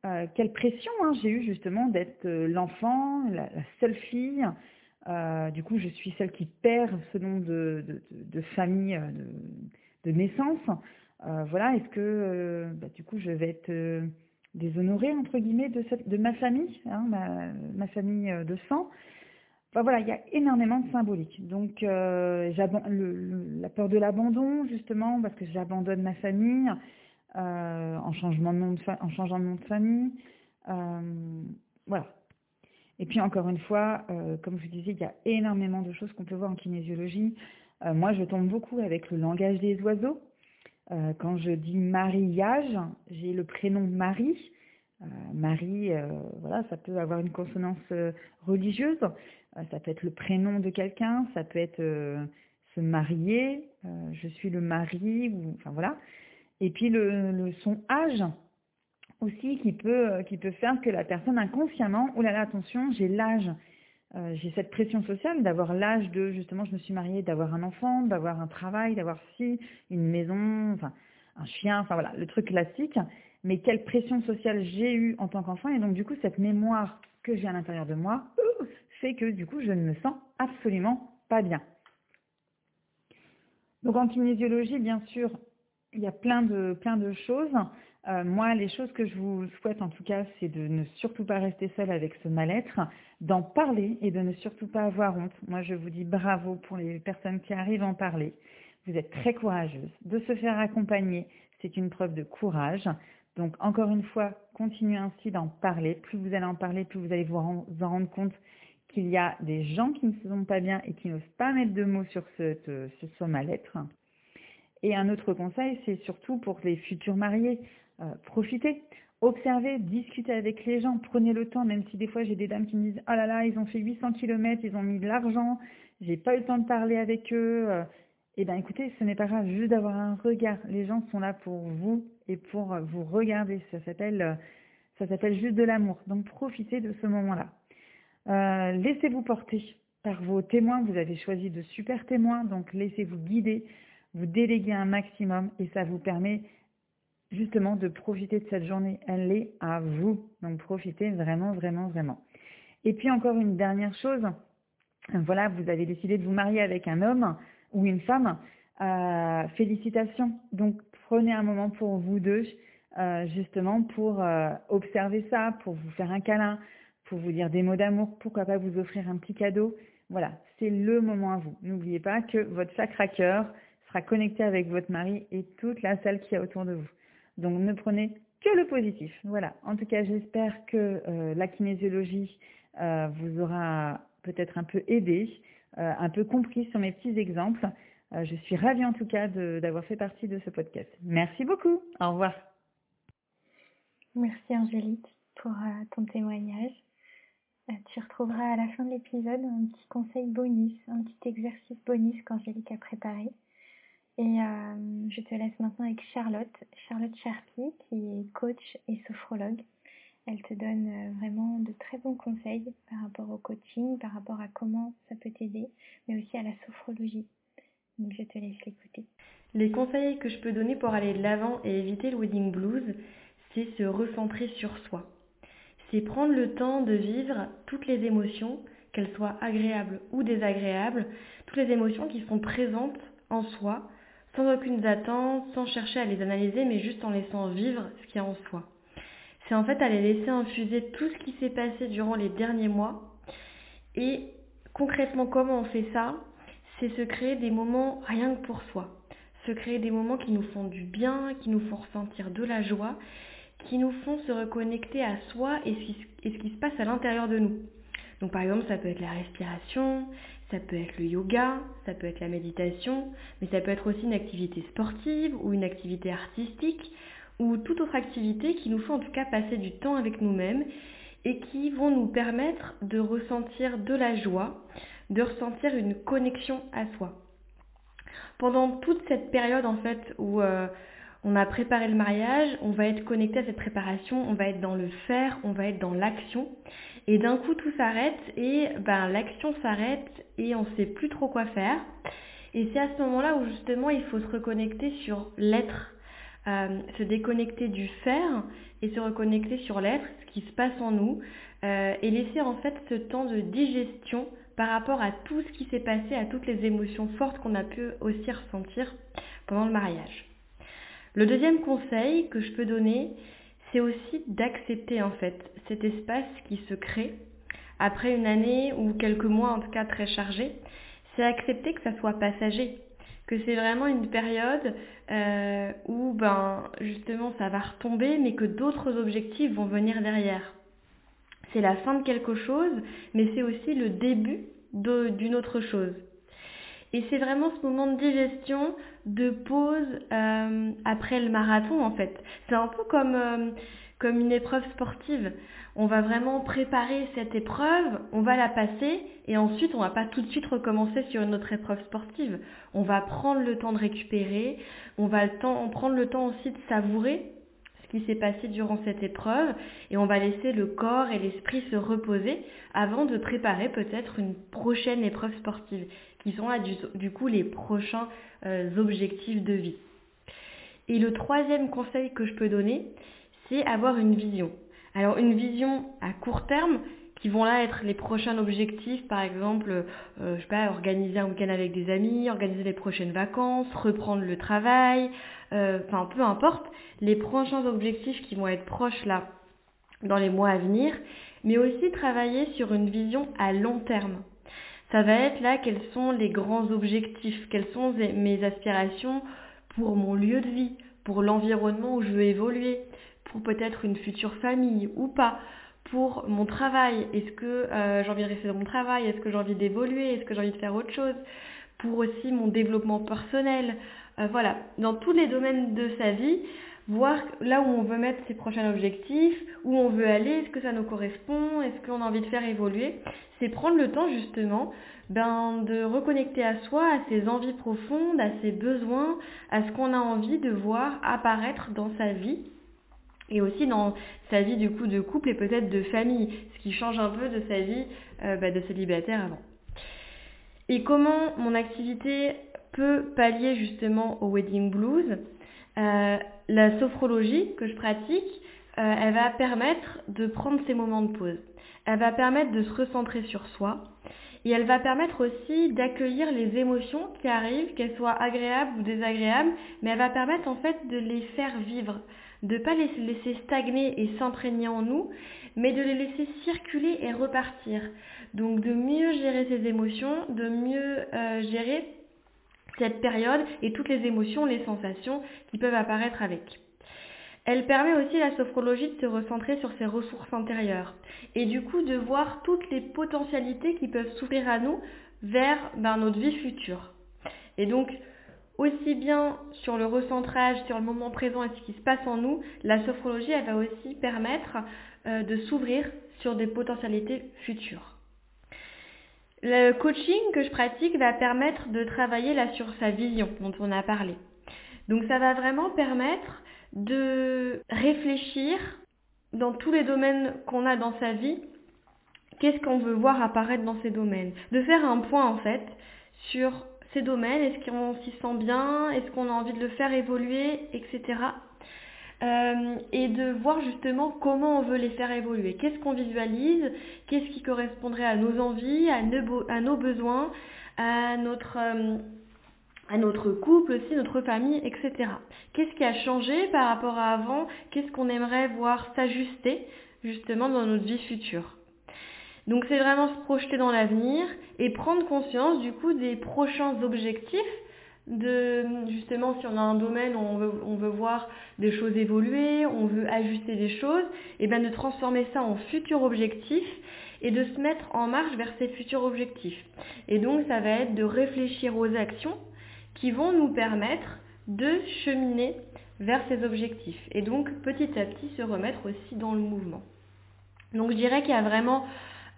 S4: euh, quelle pression hein, j'ai eu justement d'être euh, l'enfant, la, seule fille. Euh, du coup, je suis celle qui perd ce nom de, famille de, naissance. Voilà, est-ce que bah, du coup je vais être déshonorée entre guillemets de, ma famille, hein, ma, famille de sang? Voilà, il y a énormément de symbolique. Donc, la peur de l'abandon, justement, parce que j'abandonne ma famille. Euh, en, changement de nom de en changeant de nom de famille. Euh, voilà. Et puis encore une fois, euh, comme je vous disais, il y a énormément de choses qu'on peut voir en kinésiologie. moi, je tombe beaucoup avec le langage des oiseaux. Quand je dis mariage, j'ai le prénom Marie. Marie, voilà, ça peut avoir une consonance religieuse. ça peut être le prénom de quelqu'un. Ça peut être se marier. je suis le mari. Enfin voilà. Et puis le, son âge aussi qui peut, qui peut faire que la personne inconsciemment, oh là là, attention, j'ai l'âge, euh, j'ai cette pression sociale d'avoir l'âge de, justement, je me suis mariée, d'avoir un enfant, d'avoir un travail, d'avoir si, une maison, enfin, un chien, enfin voilà, le truc classique. Mais quelle pression sociale j'ai eue en tant qu'enfant et donc du coup cette mémoire que j'ai à l'intérieur de moi euh, fait que du coup je ne me sens absolument pas bien. Donc en kinésiologie, bien sûr, il y a plein de, plein de choses. Euh, moi, les choses que je vous souhaite en tout cas, c'est de ne surtout pas rester seule avec ce mal-être, d'en parler et de ne surtout pas avoir honte. Moi, je vous dis bravo pour les personnes qui arrivent à en parler. Vous êtes très courageuse. De se faire accompagner, c'est une preuve de courage. Donc, encore une fois, continuez ainsi d'en parler. Plus vous allez en parler, plus vous allez vous, en rendre compte qu'il y a des gens qui ne se sentent pas bien et qui n'osent pas mettre de mots sur ce, ce mal-être. Et un autre conseil, c'est surtout pour les futurs mariés, euh, profitez, observez, discutez avec les gens, prenez le temps, même si des fois j'ai des dames qui me disent « Oh là là, ils ont fait 800 km, ils ont mis de l'argent, j'ai pas eu le temps de parler avec eux. Euh, eh bien écoutez, ce n'est pas grave, juste d'avoir un regard. Les gens sont là pour vous et pour vous regarder. Ça s'appelle, euh, ça s'appelle juste de l'amour. Donc profitez de ce moment-là. laissez-vous porter par vos témoins. Vous avez choisi de super témoins, donc laissez-vous guider vous déléguez un maximum et ça vous permet justement de profiter de cette journée. Elle est à vous. Donc profitez vraiment, vraiment, vraiment. Et puis encore une dernière chose. Voilà, vous avez décidé de vous marier avec un homme ou une femme. Euh, félicitations. Donc prenez un moment pour vous deux, euh, justement pour euh, observer ça, pour vous faire un câlin, pour vous dire des mots d'amour, pourquoi pas vous offrir un petit cadeau. Voilà, c'est le moment à vous. N'oubliez pas que votre sacre cœur, connecté avec votre mari et toute la salle qui est autour de vous. Donc ne prenez que le positif. Voilà. En tout cas, j'espère que euh, la kinésiologie euh, vous aura peut-être un peu aidé, euh, un peu compris sur mes petits exemples. je suis ravie en tout cas d'avoir fait partie de ce podcast. Merci beaucoup. Au revoir.
S1: Merci Angélique pour ton témoignage. tu retrouveras à la fin de l'épisode un petit conseil bonus, un petit exercice bonus qu'Angélique a préparé. Et euh, je te laisse maintenant avec Charlotte, Charlotte Sharpie, qui est coach et sophrologue. Elle te donne euh, vraiment de très bons conseils par rapport au coaching, par rapport à comment ça peut t'aider, mais aussi à la sophrologie. Donc je te laisse l'écouter.
S2: Les conseils que je peux donner pour aller de l'avant et éviter le wedding blues, c'est se recentrer sur soi. C'est prendre le temps de vivre toutes les émotions, qu'elles soient agréables ou désagréables, toutes les émotions qui sont présentes en soi sans aucune attente, sans chercher à les analyser, mais juste en laissant vivre ce qu'il y a en soi. C'est en fait aller laisser infuser tout ce qui s'est passé durant les derniers mois. Et concrètement, comment on fait ça?
S5: C'est se créer des moments rien que pour soi. Se créer des moments qui nous font du bien, qui nous font ressentir de la joie, qui nous font se reconnecter à soi et ce qui se passe à l'intérieur de nous. Donc par exemple, ça peut être la respiration, ça peut être le yoga, ça peut être la méditation, mais ça peut être aussi une activité sportive ou une activité artistique ou toute autre activité qui nous fait en tout cas passer du temps avec nous-mêmes et qui vont nous permettre de ressentir de la joie, de ressentir une connexion à soi. Pendant toute cette période en fait où euh, on a préparé le mariage, on va être connecté à cette préparation, on va être dans le faire, on va être dans l'action. Et d'un coup tout s'arrête et ben, l'action s'arrête et on ne sait plus trop quoi faire. Et c'est à ce moment-là où justement il faut se reconnecter sur l'être, euh, se déconnecter du faire et se reconnecter sur l'être, ce qui se passe en nous, euh, et laisser en fait ce temps de digestion par rapport à tout ce qui s'est passé, à toutes les émotions fortes qu'on a pu aussi ressentir pendant le mariage. Le deuxième conseil que je peux donner, c'est aussi d'accepter en fait cet espace qui se crée après une année ou quelques mois en tout cas très chargés. C'est accepter que ça soit passager, que c'est vraiment une période euh, où ben justement ça va retomber, mais que d'autres objectifs vont venir derrière. C'est la fin de quelque chose, mais c'est aussi le début d'une autre chose. Et c'est vraiment ce moment de digestion, de pause euh, après le marathon en fait. C'est un peu comme, euh, comme une épreuve sportive. On va vraiment préparer cette épreuve, on va la passer et ensuite on va pas tout de suite recommencer sur une autre épreuve sportive. On va prendre le temps de récupérer, on va prendre le temps aussi de savourer ce qui s'est passé durant cette épreuve et on va laisser le corps et l'esprit se reposer avant de préparer peut-être une prochaine épreuve sportive qui sont là du, coup les prochains euh, objectifs de vie. Et le troisième conseil que je peux donner, c'est avoir une vision. Alors une vision à court terme, qui vont là être les prochains objectifs, par exemple, euh, je sais pas, organiser un week-end avec des amis, organiser les prochaines vacances, reprendre le travail, euh, enfin peu importe, les prochains objectifs qui vont être proches là dans les mois à venir, mais aussi travailler sur une vision à long terme ça va être là quels sont les grands objectifs, quelles sont mes aspirations pour mon lieu de vie, pour l'environnement où je veux évoluer, pour peut-être une future famille ou pas, pour mon travail, est-ce que euh, j'ai envie de rester dans mon travail, est-ce que j'ai envie d'évoluer, est-ce que j'ai envie de faire autre chose, pour aussi mon développement personnel, euh, voilà, dans tous les domaines de sa vie, voir là où on veut mettre ses prochains objectifs, où on veut aller, est-ce que ça nous correspond, est-ce qu'on a envie de faire évoluer. C'est prendre le temps justement ben, de reconnecter à soi, à ses envies profondes, à ses besoins, à ce qu'on a envie de voir apparaître dans sa vie et aussi dans sa vie du coup de couple et peut-être de famille, ce qui change un peu de sa vie euh, ben, de célibataire avant. Et comment mon activité peut pallier justement au wedding blues? Euh, la sophrologie que je pratique, euh, elle va permettre de prendre ces moments de pause. Elle va permettre de se recentrer sur soi. Et elle va permettre aussi d'accueillir les émotions qui arrivent, qu'elles soient agréables ou désagréables, mais elle va permettre en fait de les faire vivre, de ne pas les laisser stagner et s'imprégner en nous, mais de les laisser circuler et repartir. Donc de mieux gérer ces émotions, de mieux euh, gérer cette période et toutes les émotions, les sensations qui peuvent apparaître avec. Elle permet aussi à la sophrologie de se recentrer sur ses ressources intérieures et du coup de voir toutes les potentialités qui peuvent s'ouvrir à nous vers ben, notre vie future. Et donc, aussi bien sur le recentrage, sur le moment présent et ce qui se passe en nous, la sophrologie, va aussi permettre euh, de s'ouvrir sur des potentialités futures. Le coaching que je pratique va permettre de travailler là sur sa vision dont on a parlé. Donc ça va vraiment permettre de réfléchir dans tous les domaines qu'on a dans sa vie, qu'est-ce qu'on veut voir apparaître dans ces domaines? De faire un point en fait sur ces domaines, est-ce qu'on s'y sent bien, est-ce qu'on a envie de le faire évoluer, etc. Euh, et de voir justement comment on veut les faire évoluer. Qu'est-ce qu'on visualise? Qu'est-ce qui correspondrait à nos envies, à nos, besoins, à notre, euh, à notre couple aussi, notre famille, etc. Qu'est-ce qui a changé par rapport à avant? Qu'est-ce qu'on aimerait voir s'ajuster justement dans notre vie future? Donc c'est vraiment se projeter dans l'avenir et prendre conscience du coup des prochains objectifs de justement si on a un domaine où on veut, on veut voir des choses évoluer, on veut ajuster des choses, et bien de transformer ça en futurs objectifs et de se mettre en marche vers ces futurs objectifs. Et donc ça va être de réfléchir aux actions qui vont nous permettre de cheminer vers ces objectifs et donc petit à petit se remettre aussi dans le mouvement. Donc je dirais qu'il y a vraiment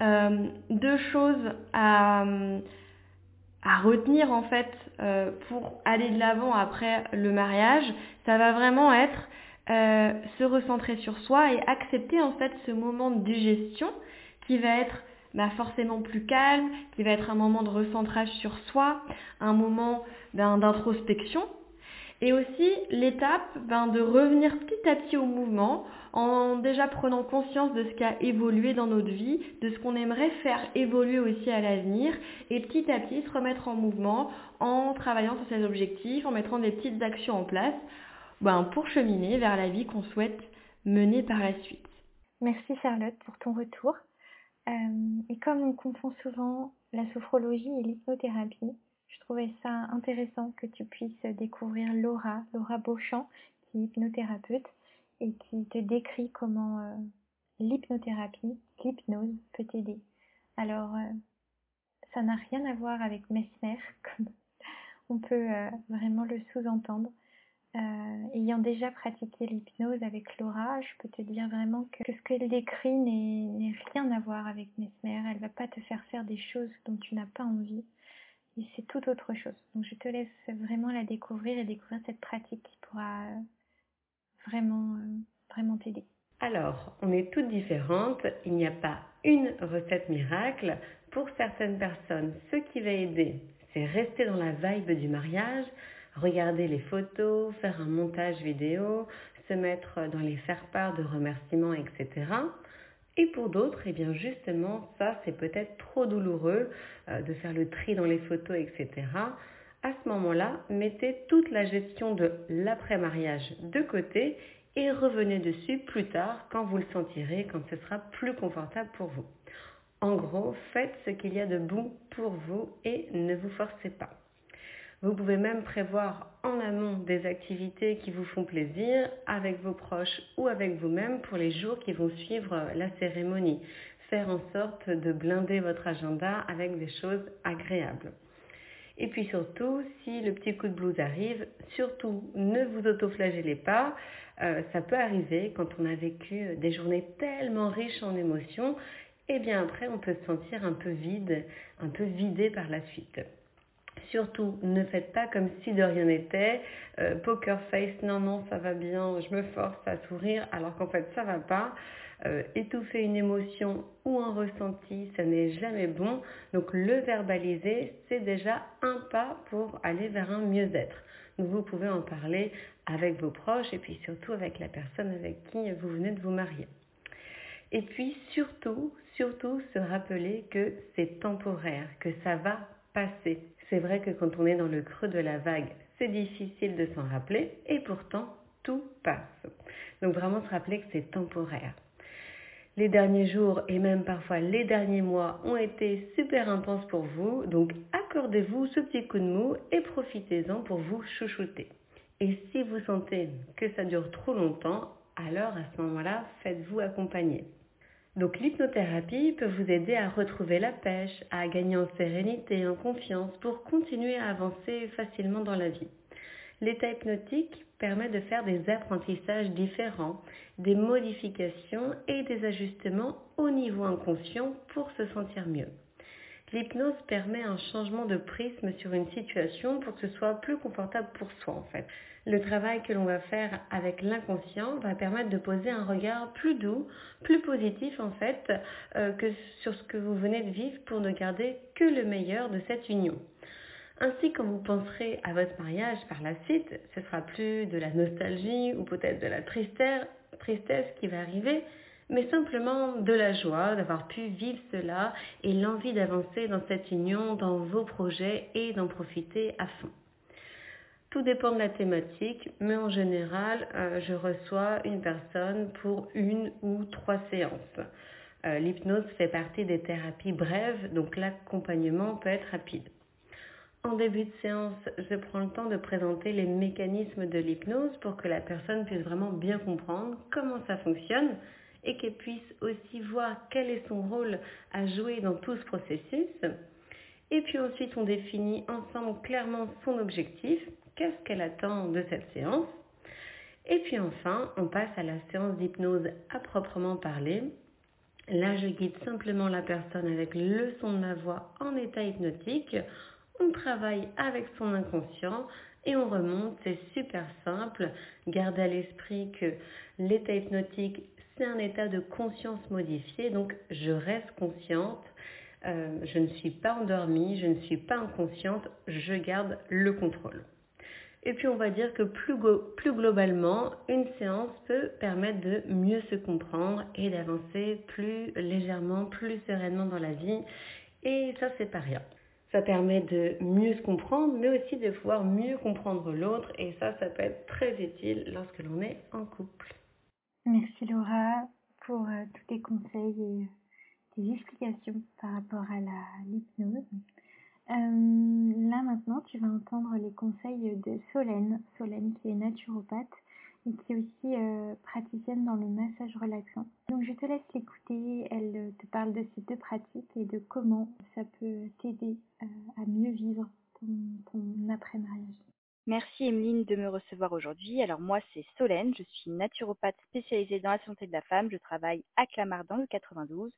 S5: euh, deux choses à, à retenir en fait euh, pour aller de l'avant après le mariage. Ça va vraiment être euh, se recentrer sur soi et accepter en fait ce moment de digestion qui va être bah, forcément plus calme, qui va être un moment de recentrage sur soi, un moment d'introspection et aussi l'étape ben, de revenir petit à petit au mouvement en déjà prenant conscience de ce qui a évolué dans notre vie, de ce qu'on aimerait faire évoluer aussi à l'avenir et petit à petit se remettre en mouvement en travaillant sur ses objectifs, en mettant des petites actions en place ben, pour cheminer vers la vie qu'on souhaite mener par la suite.
S1: Merci Charlotte pour ton retour. Euh, et comme on confond souvent la sophrologie et l'hypnothérapie, trouvais ça intéressant que tu puisses découvrir Laura, Laura Beauchamp, qui est hypnothérapeute et qui te décrit comment euh, l'hypnothérapie, l'hypnose peut t'aider. Alors, euh, ça n'a rien à voir avec Mesmer, comme on peut euh, vraiment le sous-entendre. ayant déjà pratiqué l'hypnose avec Laura, je peux te dire vraiment que, ce qu'elle décrit n'est rien à voir avec Mesmer. Elle va pas te faire faire des choses dont tu n'as pas envie c'est tout autre chose. Donc je te laisse vraiment la découvrir et découvrir cette pratique qui pourra vraiment, euh, vraiment t'aider.
S6: Alors, on est toutes différentes. Il n'y a pas une recette miracle. Pour certaines personnes, ce qui va aider, c'est rester dans la vibe du mariage, regarder les photos, faire un montage vidéo, se mettre dans les faire-part de remerciements, etc. Et pour d'autres, eh bien justement, ça c'est peut-être trop douloureux euh, de faire le tri dans les photos, etc. À ce moment-là, mettez toute la gestion de l'après-mariage de côté et revenez dessus plus tard quand vous le sentirez, quand ce sera plus confortable pour vous. En gros, faites ce qu'il y a de bon pour vous et ne vous forcez pas. Vous pouvez même prévoir en amont des activités qui vous font plaisir avec vos proches ou avec vous-même pour les jours qui vont suivre la cérémonie. Faire en sorte de blinder votre agenda avec des choses agréables. Et puis surtout, si le petit coup de blues arrive, surtout ne vous autoflagellez pas. Euh, ça peut arriver quand on a vécu des journées tellement riches en émotions, et eh bien après on peut se sentir un peu vide, un peu vidé par la suite. Surtout, ne faites pas comme si de rien n'était. Euh, poker face, non, non, ça va bien, je me force à sourire, alors qu'en fait, ça va pas. Euh, étouffer une émotion ou un ressenti, ça n'est jamais bon. Donc, le verbaliser, c'est déjà un pas pour aller vers un mieux-être. Vous pouvez en parler avec vos proches et puis surtout avec la personne avec qui vous venez de vous marier. Et puis surtout, surtout se rappeler que c'est temporaire, que ça va passer. C'est vrai que quand on est dans le creux de la vague, c'est difficile de s'en rappeler et pourtant tout passe. Donc vraiment se rappeler que c'est temporaire. Les derniers jours et même parfois les derniers mois ont été super intenses pour vous, donc accordez-vous ce petit coup de mou et profitez-en pour vous chouchouter. Et si vous sentez que ça dure trop longtemps, alors à ce moment-là, faites-vous accompagner. Donc l'hypnothérapie peut vous aider à retrouver la pêche, à gagner en sérénité, en confiance pour continuer à avancer facilement dans la vie. L'état hypnotique permet de faire des apprentissages différents, des modifications et des ajustements au niveau inconscient pour se sentir mieux. L'hypnose permet un changement de prisme sur une situation pour que ce soit plus confortable pour soi en fait le travail que l'on va faire avec l'inconscient va permettre de poser un regard plus doux, plus positif en fait, euh, que sur ce que vous venez de vivre pour ne garder que le meilleur de cette union. Ainsi, quand vous penserez à votre mariage par la suite, ce sera plus de la nostalgie ou peut-être de la tristesse, tristesse qui va arriver, mais simplement de la joie d'avoir pu vivre cela et l'envie d'avancer dans cette union, dans vos projets et d'en profiter à fond. Tout dépend de la thématique, mais en général, euh, je reçois une personne pour une ou trois séances. Euh, l'hypnose fait partie des thérapies brèves, donc l'accompagnement peut être rapide. En début de séance, je prends le temps de présenter les mécanismes de l'hypnose pour que la personne puisse vraiment bien comprendre comment ça fonctionne et qu'elle puisse aussi voir quel est son rôle à jouer dans tout ce processus. Et puis ensuite, on définit ensemble clairement son objectif, qu'est-ce qu'elle attend de cette séance? Et puis enfin, on passe à la séance d'hypnose à proprement parler. Là, je guide simplement la personne avec le son de ma voix en état hypnotique on travaille avec son inconscient et on remonte, c'est super simple. Gardez à l'esprit que l'état hypnotique, c'est un état de conscience modifié, donc je reste consciente, euh, je ne suis pas endormie, je ne suis pas inconsciente, je garde le contrôle. Et puis on va dire que plus, plus globalement, une séance peut permettre de mieux se comprendre et d'avancer plus légèrement, plus sereinement dans la vie. Et ça, c'est pas rien. Ça permet de mieux se comprendre, mais aussi de pouvoir mieux comprendre l'autre. Et ça, ça peut être très utile lorsque l'on est en couple.
S1: Merci Laura pour euh, tous tes conseils et tes explications par rapport à l'hypnose. Euh, là maintenant, tu vas entendre les conseils de Solène, Solène qui est naturopathe et qui est aussi euh, praticienne dans le massage relaxant. Donc je te laisse l'écouter, elle euh, te parle de ces deux pratiques et de comment ça peut t'aider euh, à mieux vivre ton après-mariage.
S7: Merci Emeline de me recevoir aujourd'hui. Alors moi c'est Solène, je suis naturopathe spécialisée dans la santé de la femme, je travaille à Clamart dans le 92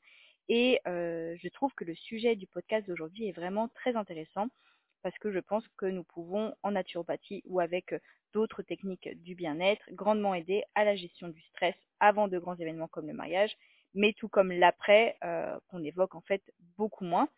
S7: et je trouve que le sujet du podcast d'aujourd'hui est vraiment très intéressant parce que je pense que nous pouvons en naturopathie ou avec d'autres techniques du bien-être, grandement aider à la gestion du stress avant de grands événements comme le mariage, mais tout comme l'après, euh, qu'on évoque en fait beaucoup moins.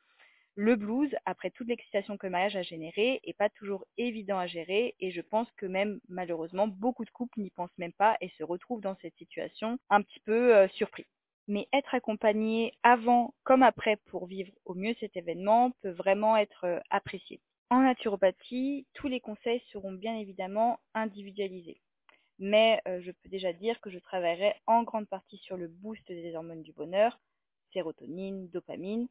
S7: Le blues, après toute l'excitation que le mariage a générée, est pas toujours évident à gérer et je pense que même malheureusement beaucoup de couples n'y pensent même pas et se retrouvent dans cette situation un petit peu euh, surpris. Mais être accompagné avant comme après pour vivre au mieux cet événement peut vraiment être euh, apprécié. En naturopathie, tous les conseils seront bien évidemment individualisés. Mais euh, je peux déjà dire que je travaillerai en grande partie sur le boost des hormones du bonheur, sérotonine, dopamine,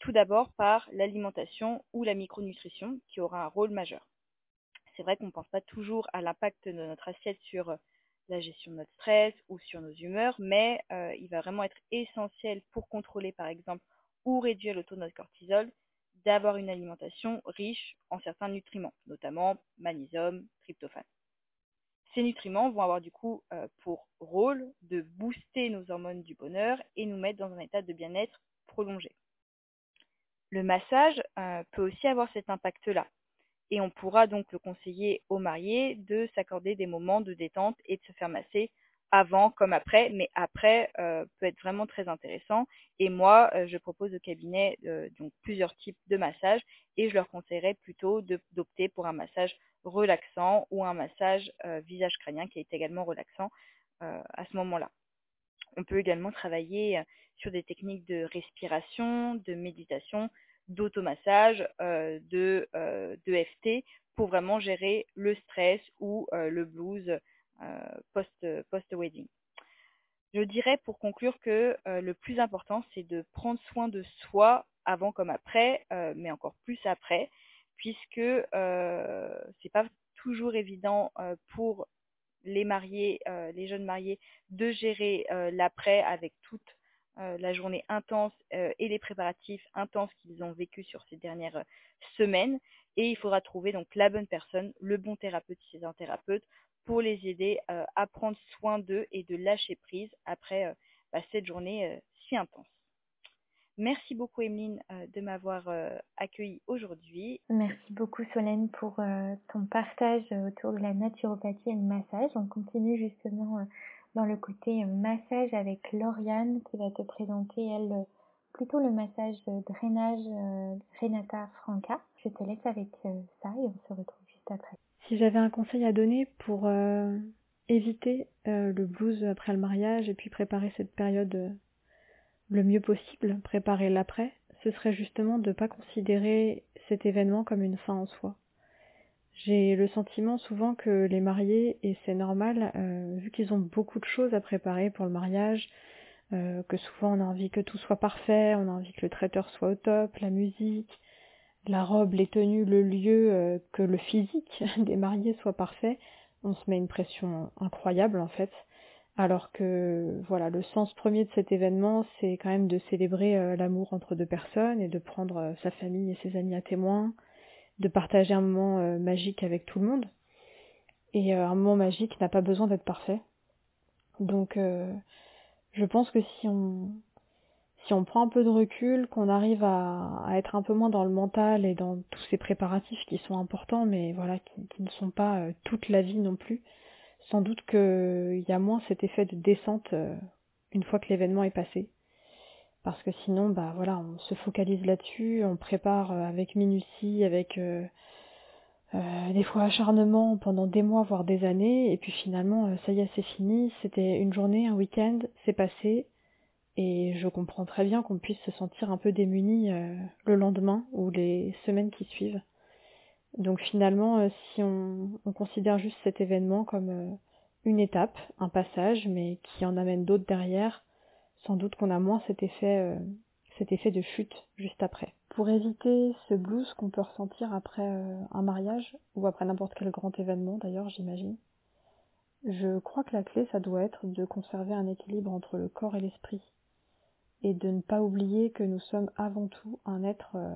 S7: tout d'abord par l'alimentation ou la micronutrition qui aura un rôle majeur. C'est vrai qu'on ne pense pas toujours à l'impact de notre assiette sur euh, la gestion de notre stress ou sur nos humeurs, mais euh, il va vraiment être essentiel pour contrôler par exemple ou réduire le taux de notre cortisol d'avoir une alimentation riche en certains nutriments, notamment magnésium, tryptophane. Ces nutriments vont avoir du coup euh, pour rôle de booster nos hormones du bonheur et nous mettre dans un état de bien-être prolongé. Le massage euh, peut aussi avoir cet impact-là. Et on pourra donc le conseiller aux mariés de s'accorder des moments de détente et de se faire masser avant comme après, mais après euh, peut être vraiment très intéressant. Et moi, euh, je propose au cabinet donc plusieurs types de massages et je leur conseillerais plutôt d'opter pour un massage relaxant ou un massage visage crânien qui est également relaxant à ce moment-là. On peut également travailler sur des techniques de respiration, de méditation, d'automassage, de, de FT pour vraiment gérer le stress ou le blues euh, post-wedding. Je dirais pour conclure que euh, le plus important, c'est de prendre soin de soi avant comme après, euh, mais encore plus après, puisque euh, c'est pas toujours évident pour les mariés, les jeunes mariés, de gérer l'après avec toute la journée intense et les préparatifs intenses qu'ils ont vécu sur ces dernières semaines. Et il faudra trouver donc la bonne personne, le bon thérapeute si c'est un thérapeute, pour les aider euh, à prendre soin d'eux et de lâcher prise après euh, bah, cette journée euh, si intense. Merci beaucoup Emeline de m'avoir accueillie aujourd'hui.
S1: Merci beaucoup Solène pour ton partage autour de la naturopathie et le massage. On continue justement dans le côté massage avec Lauriane qui va te présenter elle plutôt le massage drainage Renata Franca. Je te laisse avec ça et on se retrouve juste après.
S8: Si j'avais un conseil à donner pour euh, éviter euh, le blues après le mariage et puis préparer cette période euh, le mieux possible, préparer l'après, ce serait justement de ne pas considérer cet événement comme une fin en soi. J'ai le sentiment souvent que les mariés, et c'est normal, vu qu'ils ont beaucoup de choses à préparer pour le mariage, que souvent on a envie que tout soit parfait, on a envie que le traiteur soit au top, la musique, la robe, les tenues, le lieu, que le physique des mariés soit parfait, on se met une pression incroyable en fait. Alors que voilà, le sens premier de cet événement, c'est quand même de célébrer l'amour entre deux personnes et de prendre sa famille et ses amis à témoin, de partager un moment magique avec tout le monde. Et un moment magique n'a pas besoin d'être parfait. Donc je pense que si on si on prend un peu de recul, qu'on arrive à, être un peu moins dans le mental et dans tous ces préparatifs qui sont importants, mais voilà, qui, ne sont pas euh, toute la vie non plus, sans doute qu'il y a moins cet effet de descente euh, une fois que l'événement est passé. Parce que sinon, bah voilà, on se focalise là-dessus, on prépare euh, avec minutie, avec des fois acharnement pendant des mois, voire des années, et puis finalement, ça y est, c'est fini, c'était une journée, un week-end, c'est passé, et je comprends très bien qu'on puisse se sentir un peu démuni euh, le lendemain ou les semaines qui suivent. Donc finalement, euh, si on, considère juste cet événement comme euh, une étape, un passage, mais qui en amène d'autres derrière, sans doute qu'on a moins cet effet, cet effet de chute juste après. Pour éviter ce blues qu'on peut ressentir après un mariage, ou après n'importe quel grand événement d'ailleurs, j'imagine, je crois que la clé, ça doit être de conserver un équilibre entre le corps et l'esprit et de ne pas oublier que nous sommes avant tout un être euh,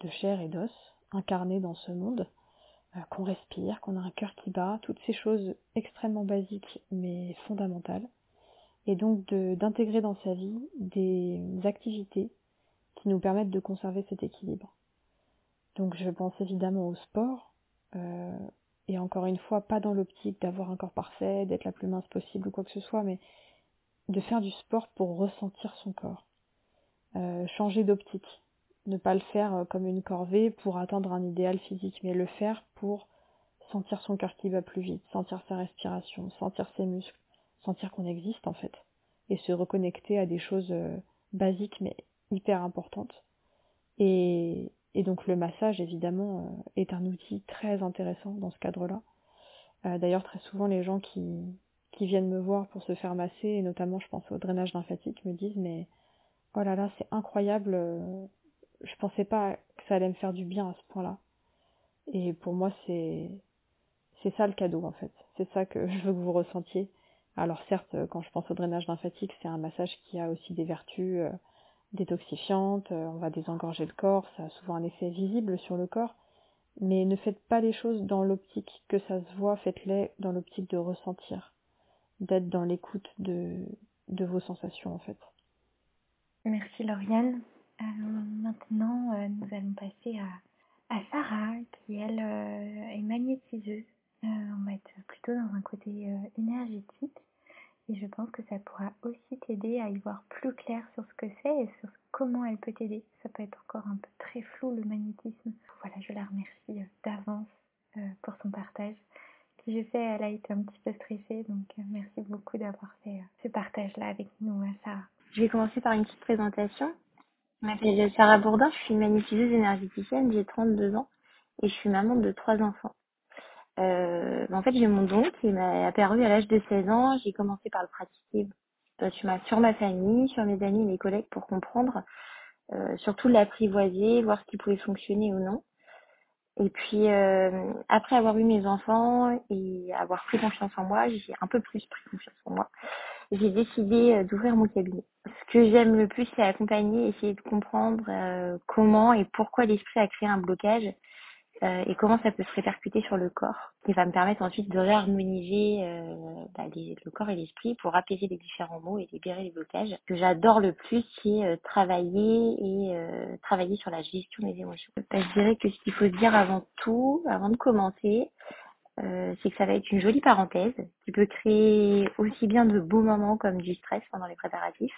S8: de chair et d'os, incarné dans ce monde, euh, qu'on respire, qu'on a un cœur qui bat, toutes ces choses extrêmement basiques mais fondamentales, et donc d'intégrer dans sa vie des activités qui nous permettent de conserver cet équilibre. Donc je pense évidemment au sport, euh, et encore une fois, pas dans l'optique d'avoir un corps parfait, d'être la plus mince possible ou quoi que ce soit, mais de faire du sport pour ressentir son corps. Euh, changer d'optique. Ne pas le faire euh, comme une corvée pour atteindre un idéal physique, mais le faire pour sentir son cœur qui va plus vite, sentir sa respiration, sentir ses muscles, sentir qu'on existe en fait, et se reconnecter à des choses euh, basiques mais hyper importantes. Et, donc le massage évidemment est un outil très intéressant dans ce cadre-là. D'ailleurs très souvent les gens qui, viennent me voir pour se faire masser, et notamment je pense au drainage lymphatique, me disent mais oh là là, c'est incroyable, euh, je pensais pas que ça allait me faire du bien à ce point-là. Et pour moi, c'est c'est ça le cadeau en fait. C'est ça que je veux que vous ressentiez. Alors certes, quand je pense au drainage lymphatique, c'est un massage qui a aussi des vertus euh, détoxifiantes, euh, on va désengorger le corps, ça a souvent un effet visible sur le corps, mais ne faites pas les choses dans l'optique que ça se voit, faites-les dans l'optique de ressentir d'être dans l'écoute de, vos sensations en fait.
S1: Merci Lauriane. Euh, maintenant, euh, nous allons passer à, Sarah qui elle euh, est magnétiseuse. on va être plutôt dans un côté énergétique et je pense que ça pourra aussi t'aider à y plus clair sur ce que c'est et sur comment elle peut t'aider. Ça peut être encore un peu très flou le magnétisme. Voilà, je la remercie d'avance pour son partage je sais, elle a été un petit peu stressée, donc euh, merci beaucoup d'avoir fait euh, ce partage-là avec nous, euh, Sarah.
S9: Je vais commencer par une petite présentation. Je m'appelle Sarah Bourdin, je suis magnétiseuse énergéticienne, j'ai 32 ans et je suis maman de trois enfants. en fait, j'ai mon don qui m'a apparu à l'âge de 16 ans. J'ai commencé par le pratiquer sur ma famille, sur mes amis mes collègues pour comprendre, surtout l'apprivoiser, voir ce qui pouvait fonctionner ou non. Et puis euh, après avoir eu mes enfants et avoir pris confiance en moi, j'ai un peu plus pris confiance en moi. J'ai décidé euh, d'ouvrir mon cabinet. Ce que j'aime le plus, c'est accompagner, essayer de comprendre euh, comment et pourquoi l'esprit a créé un blocage euh, et comment ça peut se répercuter sur le corps, qui va me permettre ensuite de réharmoniser euh, bah, le corps et l'esprit pour apaiser les différents mots et libérer les blocages. Ce que j'adore le plus, c'est euh, travailler et travailler sur la gestion des émotions. Bah, je dirais que ce qu'il faut se dire avant tout, avant de commencer, c'est que ça va être une jolie parenthèse qui peut créer aussi bien de beaux moments comme du stress pendant les préparatifs,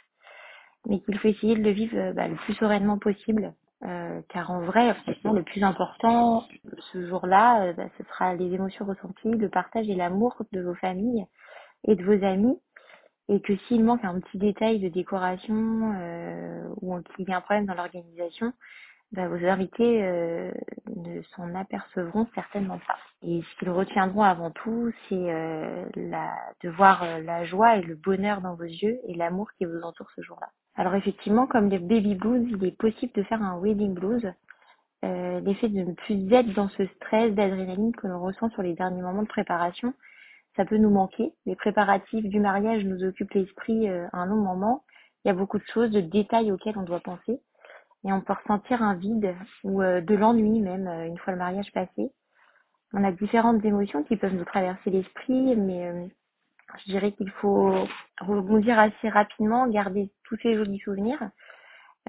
S9: mais qu'il faut essayer de le vivre bah, le plus sereinement possible euh, car en vrai, le plus important ce jour-là, euh, bah, ce sera les émotions ressenties, le partage et l'amour de vos familles et de vos amis. Et que s'il manque un petit détail de décoration euh, ou qu'il y a un problème dans l'organisation, bah, vos invités euh, ne s'en apercevront certainement pas. Et ce qu'ils retiendront avant tout, c'est euh, la, de voir euh, la joie et le bonheur dans vos yeux et l'amour qui vous entoure ce jour-là. Alors effectivement, comme les baby blues, il est possible de faire un wedding blues. Euh, L'effet de ne plus être dans ce stress d'adrénaline que l'on ressent sur les derniers moments de préparation, ça peut nous manquer. Les préparatifs du mariage nous occupent l'esprit euh, un long moment. Il y a beaucoup de choses, de détails auxquels on doit penser. Et on peut ressentir un vide ou euh, de l'ennui même euh, une fois le mariage passé. On a différentes émotions qui peuvent nous traverser l'esprit, mais je dirais qu'il faut rebondir assez rapidement, garder tous ces jolis souvenirs.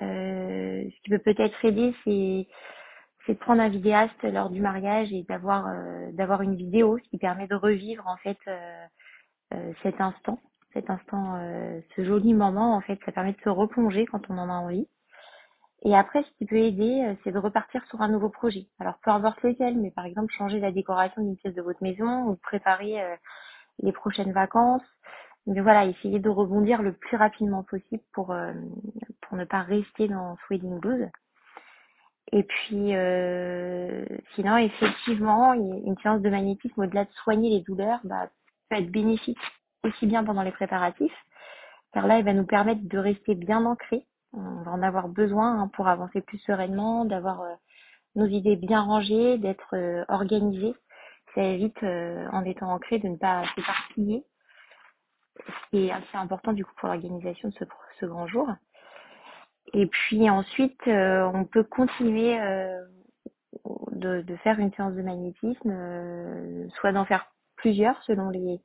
S9: Euh, ce qui peut peut-être aider, c'est c'est de prendre un vidéaste lors du mariage et d'avoir euh, d'avoir une vidéo, ce qui permet de revivre en fait euh, euh, cet instant, cet instant, euh, ce joli moment en fait, ça permet de se replonger quand on en a envie. Et après, ce qui peut aider, euh, c'est de repartir sur un nouveau projet. Alors peu importe lequel, mais par exemple changer la décoration d'une pièce de votre maison ou préparer les prochaines vacances. Mais voilà, essayer de rebondir le plus rapidement possible pour euh, pour ne pas rester dans ce blues. Et puis, euh, sinon, effectivement, une séance de magnétisme, au-delà de soigner les douleurs, bah, peut être bénéfique aussi bien pendant les préparatifs, car là, elle va nous permettre de rester bien ancrés. On va en avoir besoin hein, pour avancer plus sereinement, d'avoir euh, nos idées bien rangées, d'être organisés. Ça évite, euh, en étant ancré, de ne pas s'éparpiller, ce qui est assez important du coup pour l'organisation de ce, grand jour. Et puis ensuite, euh, on peut continuer euh, de, faire une séance de magnétisme, soit d'en faire plusieurs selon les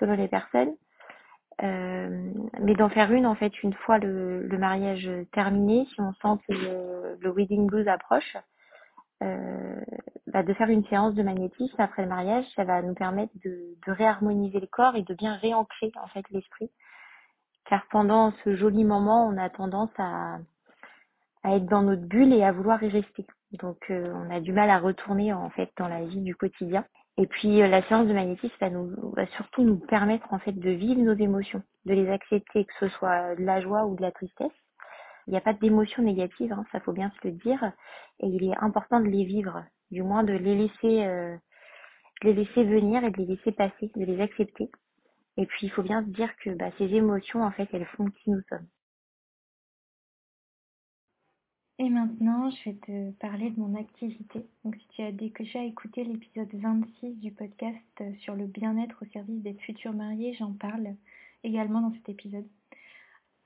S9: selon les personnes, mais d'en faire une en fait une fois le, mariage terminé, si on sent que le wedding blues approche, euh, bah de faire une séance de magnétisme après le mariage, ça va nous permettre de, réharmoniser le corps et de bien réancrer en fait l'esprit car pendant ce joli moment, on a tendance à, à être dans notre bulle et à vouloir y rester. Donc euh, on a du mal à retourner en fait dans la vie du quotidien. Et puis euh, la séance de magnétisme va, va surtout nous permettre en fait de vivre nos émotions, de les accepter, que ce soit de la joie ou de la tristesse. Il n'y a pas d'émotions négatives, hein, ça faut bien se le dire, et il est important de les vivre, du moins de les laisser, euh, de les laisser venir et de les laisser passer, de les accepter. Et puis, il faut bien se dire que bah, ces émotions, en fait, elles font qui nous sommes.
S1: Et maintenant, je vais te parler de mon activité. Donc, si tu as déjà écouté l'épisode 26 du podcast sur le bien-être au service des futurs mariés, j'en parle également dans cet épisode.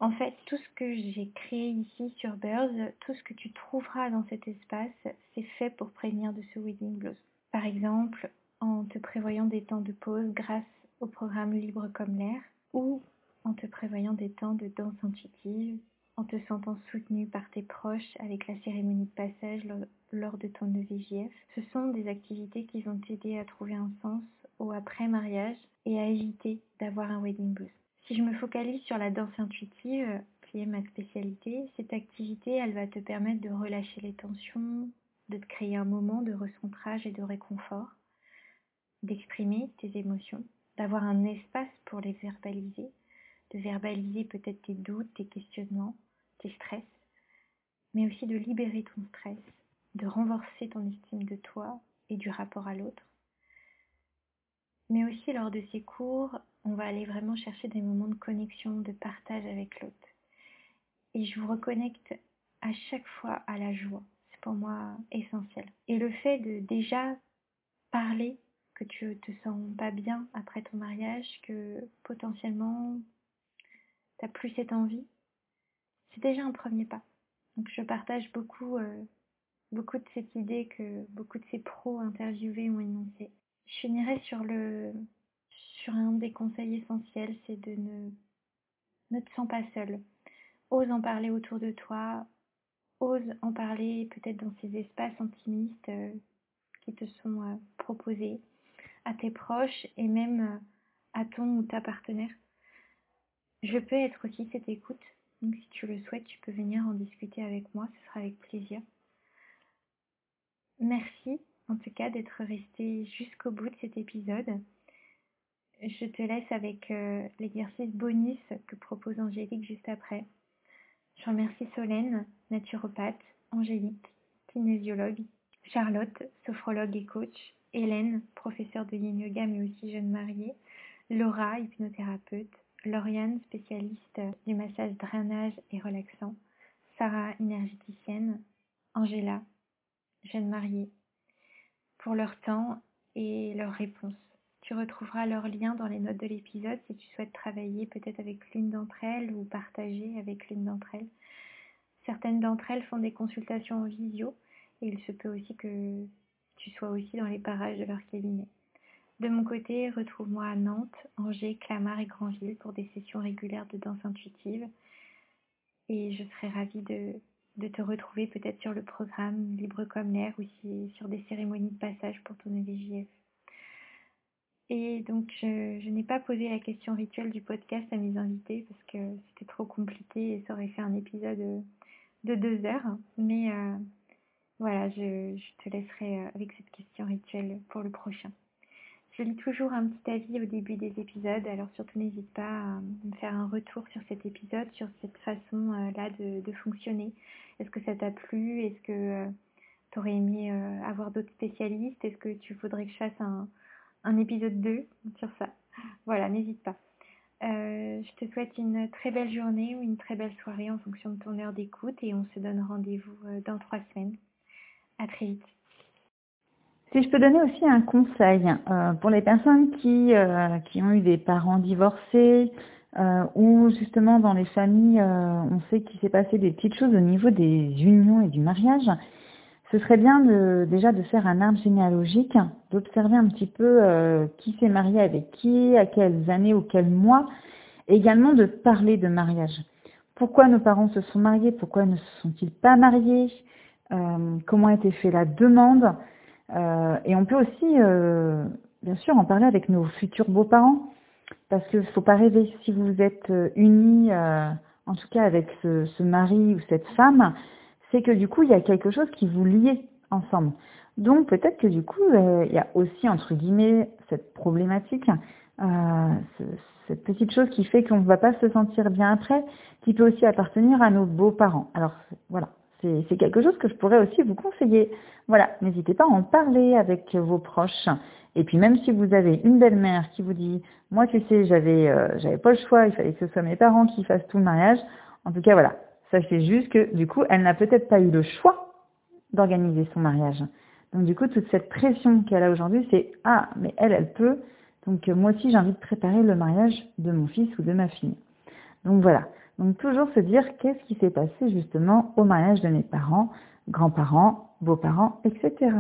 S1: En fait, tout ce que j'ai créé ici sur Birds, tout ce que tu trouveras dans cet espace, c'est fait pour prévenir de ce wedding blues. Par exemple, en te prévoyant des temps de pause grâce au programme Libre comme l'air ou en te prévoyant des temps de danse intuitive, en te sentant soutenu par tes proches avec la cérémonie de passage lors de ton EVJF. Ce sont des activités qui vont t'aider à trouver un sens au après-mariage et à éviter d'avoir un wedding blues. Si je me focalise sur la danse intuitive, qui est ma spécialité, cette activité, elle va te permettre de relâcher les tensions, de te créer un moment de recentrage et de réconfort, d'exprimer tes émotions d'avoir un espace pour les verbaliser, de verbaliser peut-être tes doutes, tes questionnements, tes stress, mais aussi de libérer ton stress, de renforcer ton estime de toi et du rapport à l'autre. Mais aussi lors de ces cours, on va aller vraiment chercher des moments de connexion, de partage avec l'autre. Et je vous reconnecte à chaque fois à la joie. C'est pour moi essentiel. Et le fait de déjà parler que tu te sens pas bien après ton mariage, que potentiellement t'as plus cette envie, c'est déjà un premier pas. Donc je partage beaucoup, euh, beaucoup de cette idée que beaucoup de ces pros interviewés ont énoncé. Je finirai sur un des conseils essentiels, c'est de ne, ne te sens pas seul. Ose en parler autour de toi, ose en parler peut-être dans ces espaces intimistes euh, qui te sont euh, proposés à tes proches et même euh, à ton ou ta partenaire. Je peux être aussi cette écoute. Donc si tu le souhaites, tu peux venir en discuter avec moi, ce sera avec plaisir. Merci en tout cas d'être resté jusqu'au bout de cet épisode. Je te laisse avec euh, l'exercice bonus que propose Angélique juste après. Je remercie Solène, naturopathe, Angélique kinésiologue, Charlotte, sophrologue et coach, Hélène, professeure de yin yoga mais aussi jeune mariée, Laura, hypnothérapeute, Lauriane, spécialiste du massage drainage et relaxant, Sarah, énergéticienne, Angela, jeune mariée, pour leur temps et leurs réponses. Tu retrouveras leurs liens dans les notes de l'épisode si tu souhaites travailler peut-être avec l'une d'entre elles ou partager avec l'une d'entre elles. Certaines d'entre elles font des consultations en visio et il se peut aussi que tu sois aussi dans les parages de leur cabinet. De mon côté, retrouve-moi à Nantes, Angers, Clamart et Granville pour des sessions régulières de danse intuitive. Et je serai ravie de, de te retrouver peut-être sur le programme Libre comme l'air ou sur des cérémonies de passage pour ton EVJF. Et donc, je, n'ai pas posé la question rituelle du podcast à mes invités parce que c'était trop compliqué et ça aurait fait un épisode de deux heures. Mais euh, voilà, je, je te laisserai euh, avec cette question rituelle pour le prochain. Je lis toujours un petit avis au début des épisodes, alors surtout n'hésite pas à me faire un retour sur cet épisode, sur cette façon-là de, de, fonctionner. Est-ce que ça t'a plu? Est-ce que euh, tu aurais aimé euh, avoir d'autres spécialistes? Est-ce que tu voudrais que je fasse un, épisode 2 sur ça? Voilà, n'hésite pas. Euh, je te souhaite une très belle journée ou une très belle soirée en fonction de ton heure d'écoute et on se donne rendez-vous euh, dans trois semaines. À très vite.
S4: Si je peux donner aussi un conseil euh, pour les personnes qui, euh, qui ont eu des parents divorcés euh, ou justement dans les familles, euh, on sait qu'il s'est passé des petites choses au niveau des unions et du mariage, ce serait bien de, déjà de faire un arbre généalogique, d'observer un petit peu euh, qui s'est marié avec qui, à quelles années ou quels mois, et également de parler de mariage. Pourquoi nos parents se sont mariés, pourquoi ne se sont-ils pas mariés, euh, comment a été fait la demande, euh, et on peut aussi, euh, bien sûr, en parler avec nos futurs beaux-parents, parce qu'il ne faut pas rêver. Si vous êtes unis, euh, en tout cas avec ce, ce, mari ou cette femme, c'est que du coup, il y a quelque chose qui vous lie ensemble. Donc peut-être que du coup, euh, il y a aussi, entre guillemets, cette problématique, euh, ce, cette petite chose qui fait qu'on ne va pas se sentir bien après, qui peut aussi appartenir à nos beaux-parents. Alors voilà, c'est quelque chose que je pourrais aussi vous conseiller. Voilà, n'hésitez pas à en parler avec vos proches. Et puis même si vous avez une belle-mère qui vous dit, moi tu sais, j'avais euh, j'avais pas le choix, il fallait que ce soit mes parents qui fassent tout le mariage. En tout cas, voilà, sachez juste que du coup, elle n'a peut-être pas eu le choix d'organiser son mariage. Donc du coup, toute cette pression qu'elle a aujourd'hui, c'est ah, mais elle, elle peut. Donc moi aussi, j'ai envie de préparer le mariage de mon fils ou de ma fille. Donc voilà. Donc toujours se dire qu'est-ce qui s'est passé justement au mariage de mes parents, grands-parents, beaux-parents, etc.